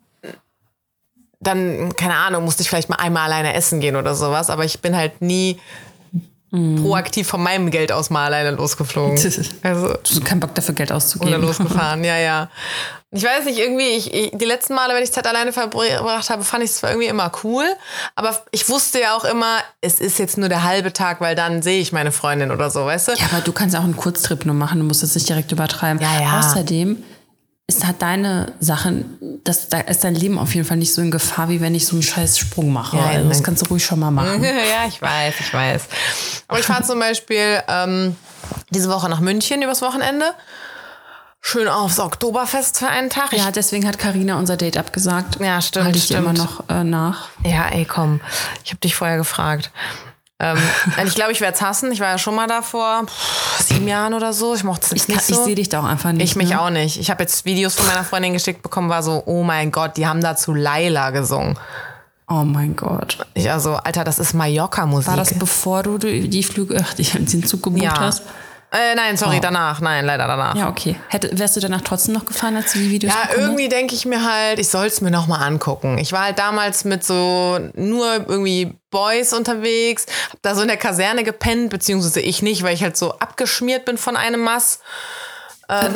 dann, keine Ahnung, musste ich vielleicht mal einmal alleine essen gehen oder sowas, aber ich bin halt nie proaktiv von meinem Geld aus mal alleine losgeflogen. Also, Du hast keinen Bock dafür Geld oder auszugeben. losgefahren, ja, ja. Ich weiß nicht, irgendwie, ich, ich, die letzten Male, wenn ich Zeit alleine verbracht habe, fand ich es zwar irgendwie immer cool, aber ich wusste ja auch immer, es ist jetzt nur der halbe Tag, weil dann sehe ich meine Freundin oder so, weißt du? Ja, aber du kannst auch einen Kurztrip nur machen, du musst es nicht direkt übertreiben. Ja, ja. Außerdem ist halt deine Sachen, das, da ist dein Leben auf jeden Fall nicht so in Gefahr, wie wenn ich so einen scheiß Sprung mache. Ja, also das kannst du ruhig schon mal machen. ja, ich weiß, ich weiß. Aber ich fahre zum Beispiel ähm, diese Woche nach München übers Wochenende. Schön aufs Oktoberfest für einen Tag. Ja, deswegen hat Karina unser Date abgesagt. Ja, stimmt, Halte ich stimmt. immer noch äh, nach. ja, ey, komm. Ich habe dich vorher gefragt. Ähm, ich glaube, ich werde es hassen. Ich war ja schon mal da vor pff, sieben Jahren oder so. Ich mochte es Ich, nicht ich so. sehe dich da auch einfach nicht. Ich mich ne? auch nicht. Ich habe jetzt Videos von meiner Freundin geschickt bekommen, war so, oh mein Gott, die haben da zu Laila gesungen. Oh mein Gott. Ich also, Alter, das ist Mallorca-Musik. War das bevor du die die Flüge, ach, die, den Zug gebucht ja. hast? Äh, nein, sorry, Oh. danach. Nein, leider danach. Ja, okay. Hätte, wärst du danach trotzdem noch gefahren, als du die Videos Ja, irgendwie denke ich mir halt, ich soll es mir noch mal angucken. Ich war halt damals mit so nur irgendwie Boys unterwegs, hab da so in der Kaserne gepennt, beziehungsweise ich nicht, weil ich halt so abgeschmiert bin von einem Mass. Ähm,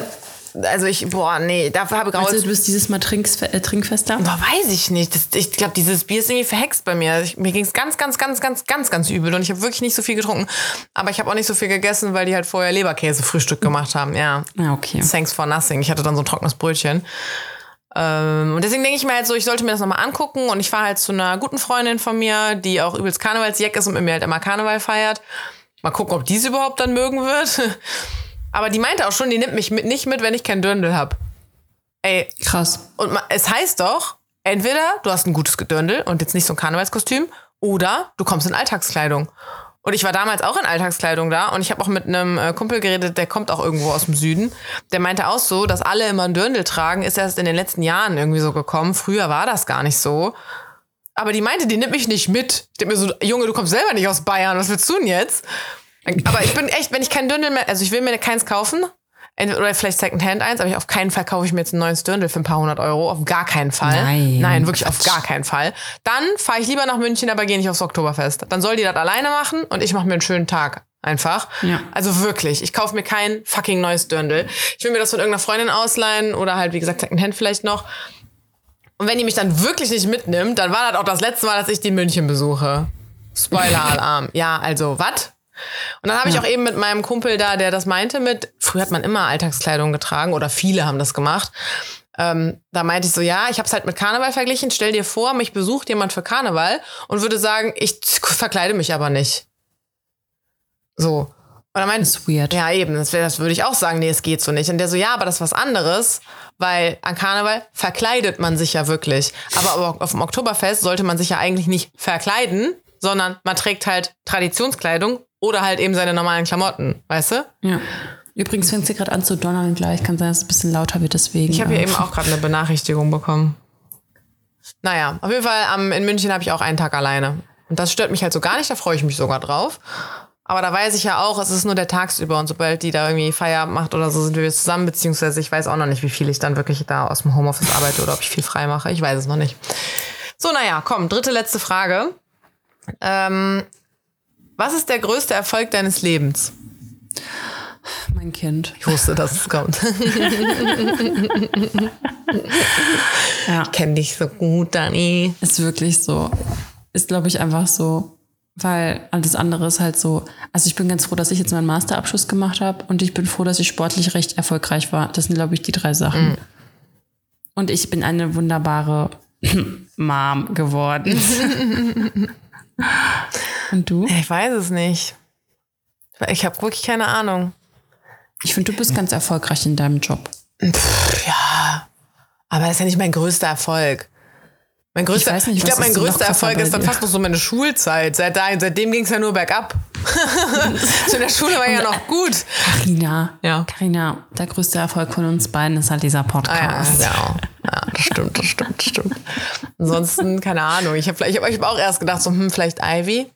also ich, boah, nee, dafür habe ich raus. Also du bist dieses Mal Trinks, äh, trinkfester? Boah, weiß ich nicht. Das, ich glaube, dieses Bier ist irgendwie verhext bei mir. Ich, mir ging es ganz, ganz, ganz, ganz, ganz, ganz übel und ich habe wirklich nicht so viel getrunken. Aber ich habe auch nicht so viel gegessen, weil die halt vorher Leberkäse-Frühstück gemacht haben. Ja. Ja, okay. Thanks for nothing. Ich hatte dann so ein trockenes Brötchen. Ähm, und deswegen denke ich mir halt so, ich sollte mir das nochmal angucken. Und ich fahre halt zu einer guten Freundin von mir, die auch übelst Karnevalsjack ist und mit mir halt immer Karneval feiert. Mal gucken, ob die es überhaupt dann mögen wird. Aber die meinte auch schon, die nimmt mich mit, nicht mit, wenn ich kein Dirndl hab. Ey, Krass. und es heißt doch, entweder du hast ein gutes Gedörndl und jetzt nicht so ein Karnevalskostüm, oder du kommst in Alltagskleidung. Und ich war damals auch in Alltagskleidung da und ich habe auch mit einem äh, Kumpel geredet, der kommt auch irgendwo aus dem Süden. Der meinte auch so, dass alle immer ein Dirndl tragen, ist erst in den letzten Jahren irgendwie so gekommen. Früher war das gar nicht so. Aber die meinte, die nimmt mich nicht mit. Ich denke mir so, Junge, du kommst selber nicht aus Bayern, was willst du denn jetzt? Aber ich bin echt, wenn ich kein Dirndl mehr, also ich will mir keins kaufen, oder vielleicht Secondhand eins, aber ich, auf keinen Fall kaufe ich mir jetzt ein neues Dirndl für ein paar hundert Euro. Auf gar keinen Fall. Nein, Nein, wirklich auf Quatsch. gar keinen Fall. Dann fahre ich lieber nach München, aber gehe nicht aufs Oktoberfest. Dann soll die das alleine machen und ich mache mir einen schönen Tag. Einfach. Ja. Also wirklich, ich kaufe mir kein fucking neues Dirndl. Ich will mir das von irgendeiner Freundin ausleihen oder halt, wie gesagt, Secondhand vielleicht noch. Und wenn die mich dann wirklich nicht mitnimmt, dann war das auch das letzte Mal, dass ich die München besuche. Spoiler-Alarm. ja, also, was? Und dann habe ich auch eben mit meinem Kumpel da, der das meinte, mit, früher hat man immer Alltagskleidung getragen oder viele haben das gemacht. Ähm, da meinte ich so, ja, ich habe es halt mit Karneval verglichen. Stell dir vor, mich besucht jemand für Karneval und würde sagen, ich verkleide mich aber nicht. So. Und dann meinte Das ist weird. ja, eben, das, das würde ich auch sagen, nee, es geht so nicht. Und der so, ja, aber das ist was anderes, weil an Karneval verkleidet man sich ja wirklich. Aber au- auf dem Oktoberfest sollte man sich ja eigentlich nicht verkleiden, sondern man trägt halt Traditionskleidung oder halt eben seine normalen Klamotten, weißt du? Ja. Übrigens fängt es hier gerade an zu donnern gleich. Kann sein, dass es ein bisschen lauter wird deswegen. Ich habe hier äh, eben auch gerade eine Benachrichtigung bekommen. Naja, auf jeden Fall am, in München habe ich auch einen Tag alleine. Und das stört mich halt so gar nicht, da freue ich mich sogar drauf. Aber da weiß ich ja auch, es ist nur der tagsüber und sobald die da irgendwie Feierabend macht oder so, sind wir zusammen, beziehungsweise ich weiß auch noch nicht, wie viel ich dann wirklich da aus dem Homeoffice arbeite oder ob ich viel frei mache. Ich weiß es noch nicht. So, naja, komm, dritte, letzte Frage. Ähm, was ist der größte Erfolg deines Lebens? Mein Kind. Ich wusste, dass es kommt. Ja. Kenn dich so gut, Dani. Ist wirklich so. Ist, glaube ich, einfach so. Weil alles andere ist halt so. Also ich bin ganz froh, dass ich jetzt meinen Masterabschluss gemacht habe und ich bin froh, dass ich sportlich recht erfolgreich war. Das sind, glaube ich, die drei Sachen. Und ich bin eine wunderbare Mom geworden. Und du? Ich weiß es nicht. Ich habe wirklich keine Ahnung. Ich finde, du bist ganz erfolgreich in deinem Job. Pff, ja, aber das ist ja nicht mein größter Erfolg. Mein größter, ich was glaube, mein größter Erfolg ist dann fast noch so meine Schulzeit. Seit dahin, seitdem ging es ja nur bergab. Zu der Schule war ja noch gut. Carina. Ja. Carina, der größte Erfolg von uns beiden ist halt dieser Ah, ja, Podcast. Ja, ja, das stimmt, das stimmt, das stimmt. Ansonsten, keine Ahnung. Ich habe ich hab, ich hab auch erst gedacht, so, hm, vielleicht Ivy.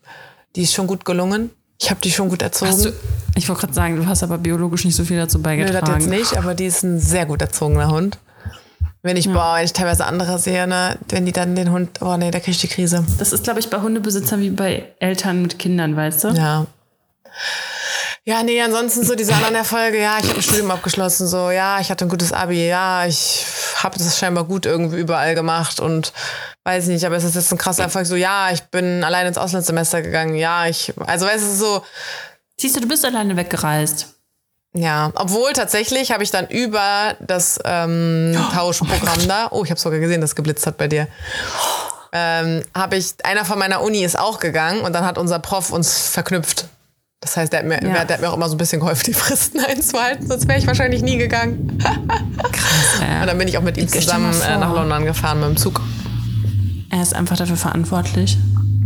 Die ist schon gut gelungen. Ich habe die schon gut erzogen. Du, ich wollte gerade sagen, du hast aber biologisch nicht so viel dazu Nö, beigetragen. das jetzt nicht, aber die ist ein sehr gut erzogener Hund. Wenn ich, boah, wenn ich teilweise andere sehe, ne, wenn die dann den Hund, oh nee, da krieg ich die Krise. Das ist, glaube ich, bei Hundebesitzern wie bei Eltern mit Kindern, weißt du? Ja. Ja, nee, ansonsten so diese anderen Erfolge, ja, ich habe ein Studium abgeschlossen, so, ja, ich hatte ein gutes Abi, ja, ich habe das scheinbar gut irgendwie überall gemacht und weiß nicht, aber es ist jetzt ein krasser Erfolg, so, ja, ich bin allein ins Auslandssemester gegangen, ja, ich, also weißt du, so, Siehst du, du bist alleine weggereist. ja, obwohl tatsächlich habe ich dann über das ähm, Tauschprogramm da, oh, ich habe sogar gesehen, dass geblitzt hat bei dir, ähm, habe ich, einer von meiner Uni ist auch gegangen und dann hat unser Prof uns verknüpft. Das heißt, der hat, mir, Ja. der hat mir auch immer so ein bisschen geholfen, die Fristen einzuhalten, sonst wäre ich wahrscheinlich nie gegangen. Ja. Und dann bin ich auch mit ihm dir zusammen äh, nach. London gefahren mit dem Zug. Er ist einfach dafür verantwortlich.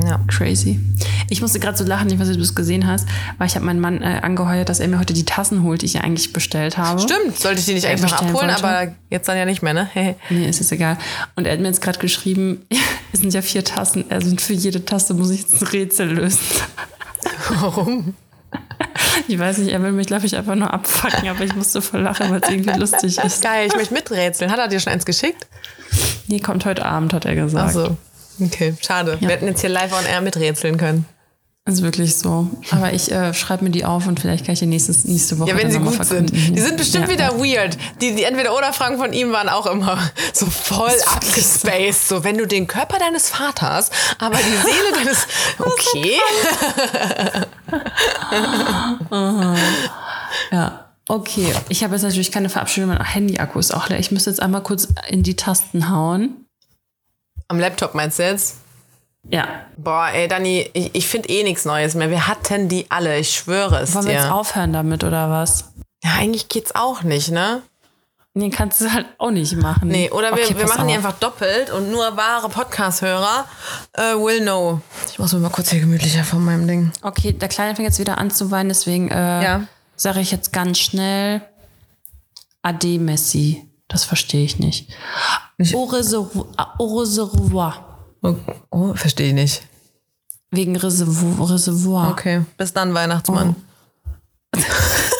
Ja. Crazy. Ich musste gerade so lachen, ich weiß nicht, ob du es gesehen hast, weil ich habe meinen Mann äh, angeheuert, dass er mir heute die Tassen holt, die ich ja eigentlich bestellt habe. Stimmt, sollte ich die nicht eigentlich noch bestellen abholen, wollte. aber jetzt dann ja nicht mehr, ne? Mir ist es egal. Und er hat mir jetzt gerade geschrieben, es sind ja vier Tassen, also für jede Tasse muss ich jetzt ein Rätsel lösen. Warum? Ich weiß nicht, er will mich, glaube ich, einfach nur abfacken, aber ich musste voll lachen, weil es irgendwie lustig ist. Geil, ich möchte miträtseln. Hat er dir schon eins geschickt? Nee, kommt heute Abend, hat er gesagt. Ach so. Okay, schade. Wir hätten jetzt hier live on air miträtseln können. Ist wirklich so. Aber ich äh, schreibe mir die auf und vielleicht kann ich die nächstes, nächste Woche Ja, wenn sie gut sind. Die sind bestimmt Ja. wieder weird. Die, die Entweder-Oder-Fragen von ihm waren auch immer so voll abgespaced. So, wenn du den Körper deines Vaters, aber die Seele deines. Okay. Ja, okay. Ich habe jetzt natürlich keine Verabschiedung. Mein Handy-Akku ist auch leer. Ich müsste jetzt einmal kurz in die Tasten hauen. Am Laptop meinst du jetzt? Ja. Boah, ey, Dani, ich, ich finde eh nichts Neues mehr. Wir hatten die alle, ich schwöre es Wollen wir jetzt dir. aufhören damit oder was? Ja, eigentlich geht's auch nicht, ne? Nee, kannst du halt auch nicht machen. Nee, oder wir, Okay, wir pass machen die auf. einfach doppelt und nur wahre Podcast-Hörer äh, will know. Ich muss mir mal kurz hier gemütlicher von meinem Ding. Okay, der Kleine fängt jetzt wieder an zu weinen, deswegen äh, Ja. sage ich jetzt ganz schnell Ade Messi. Das verstehe ich nicht. Au reservoir. Oh, oh verstehe ich nicht. Wegen Reservoir. Reservoir. Okay, bis dann, Weihnachtsmann.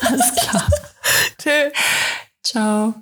Alles klar. Tschüss. Ciao.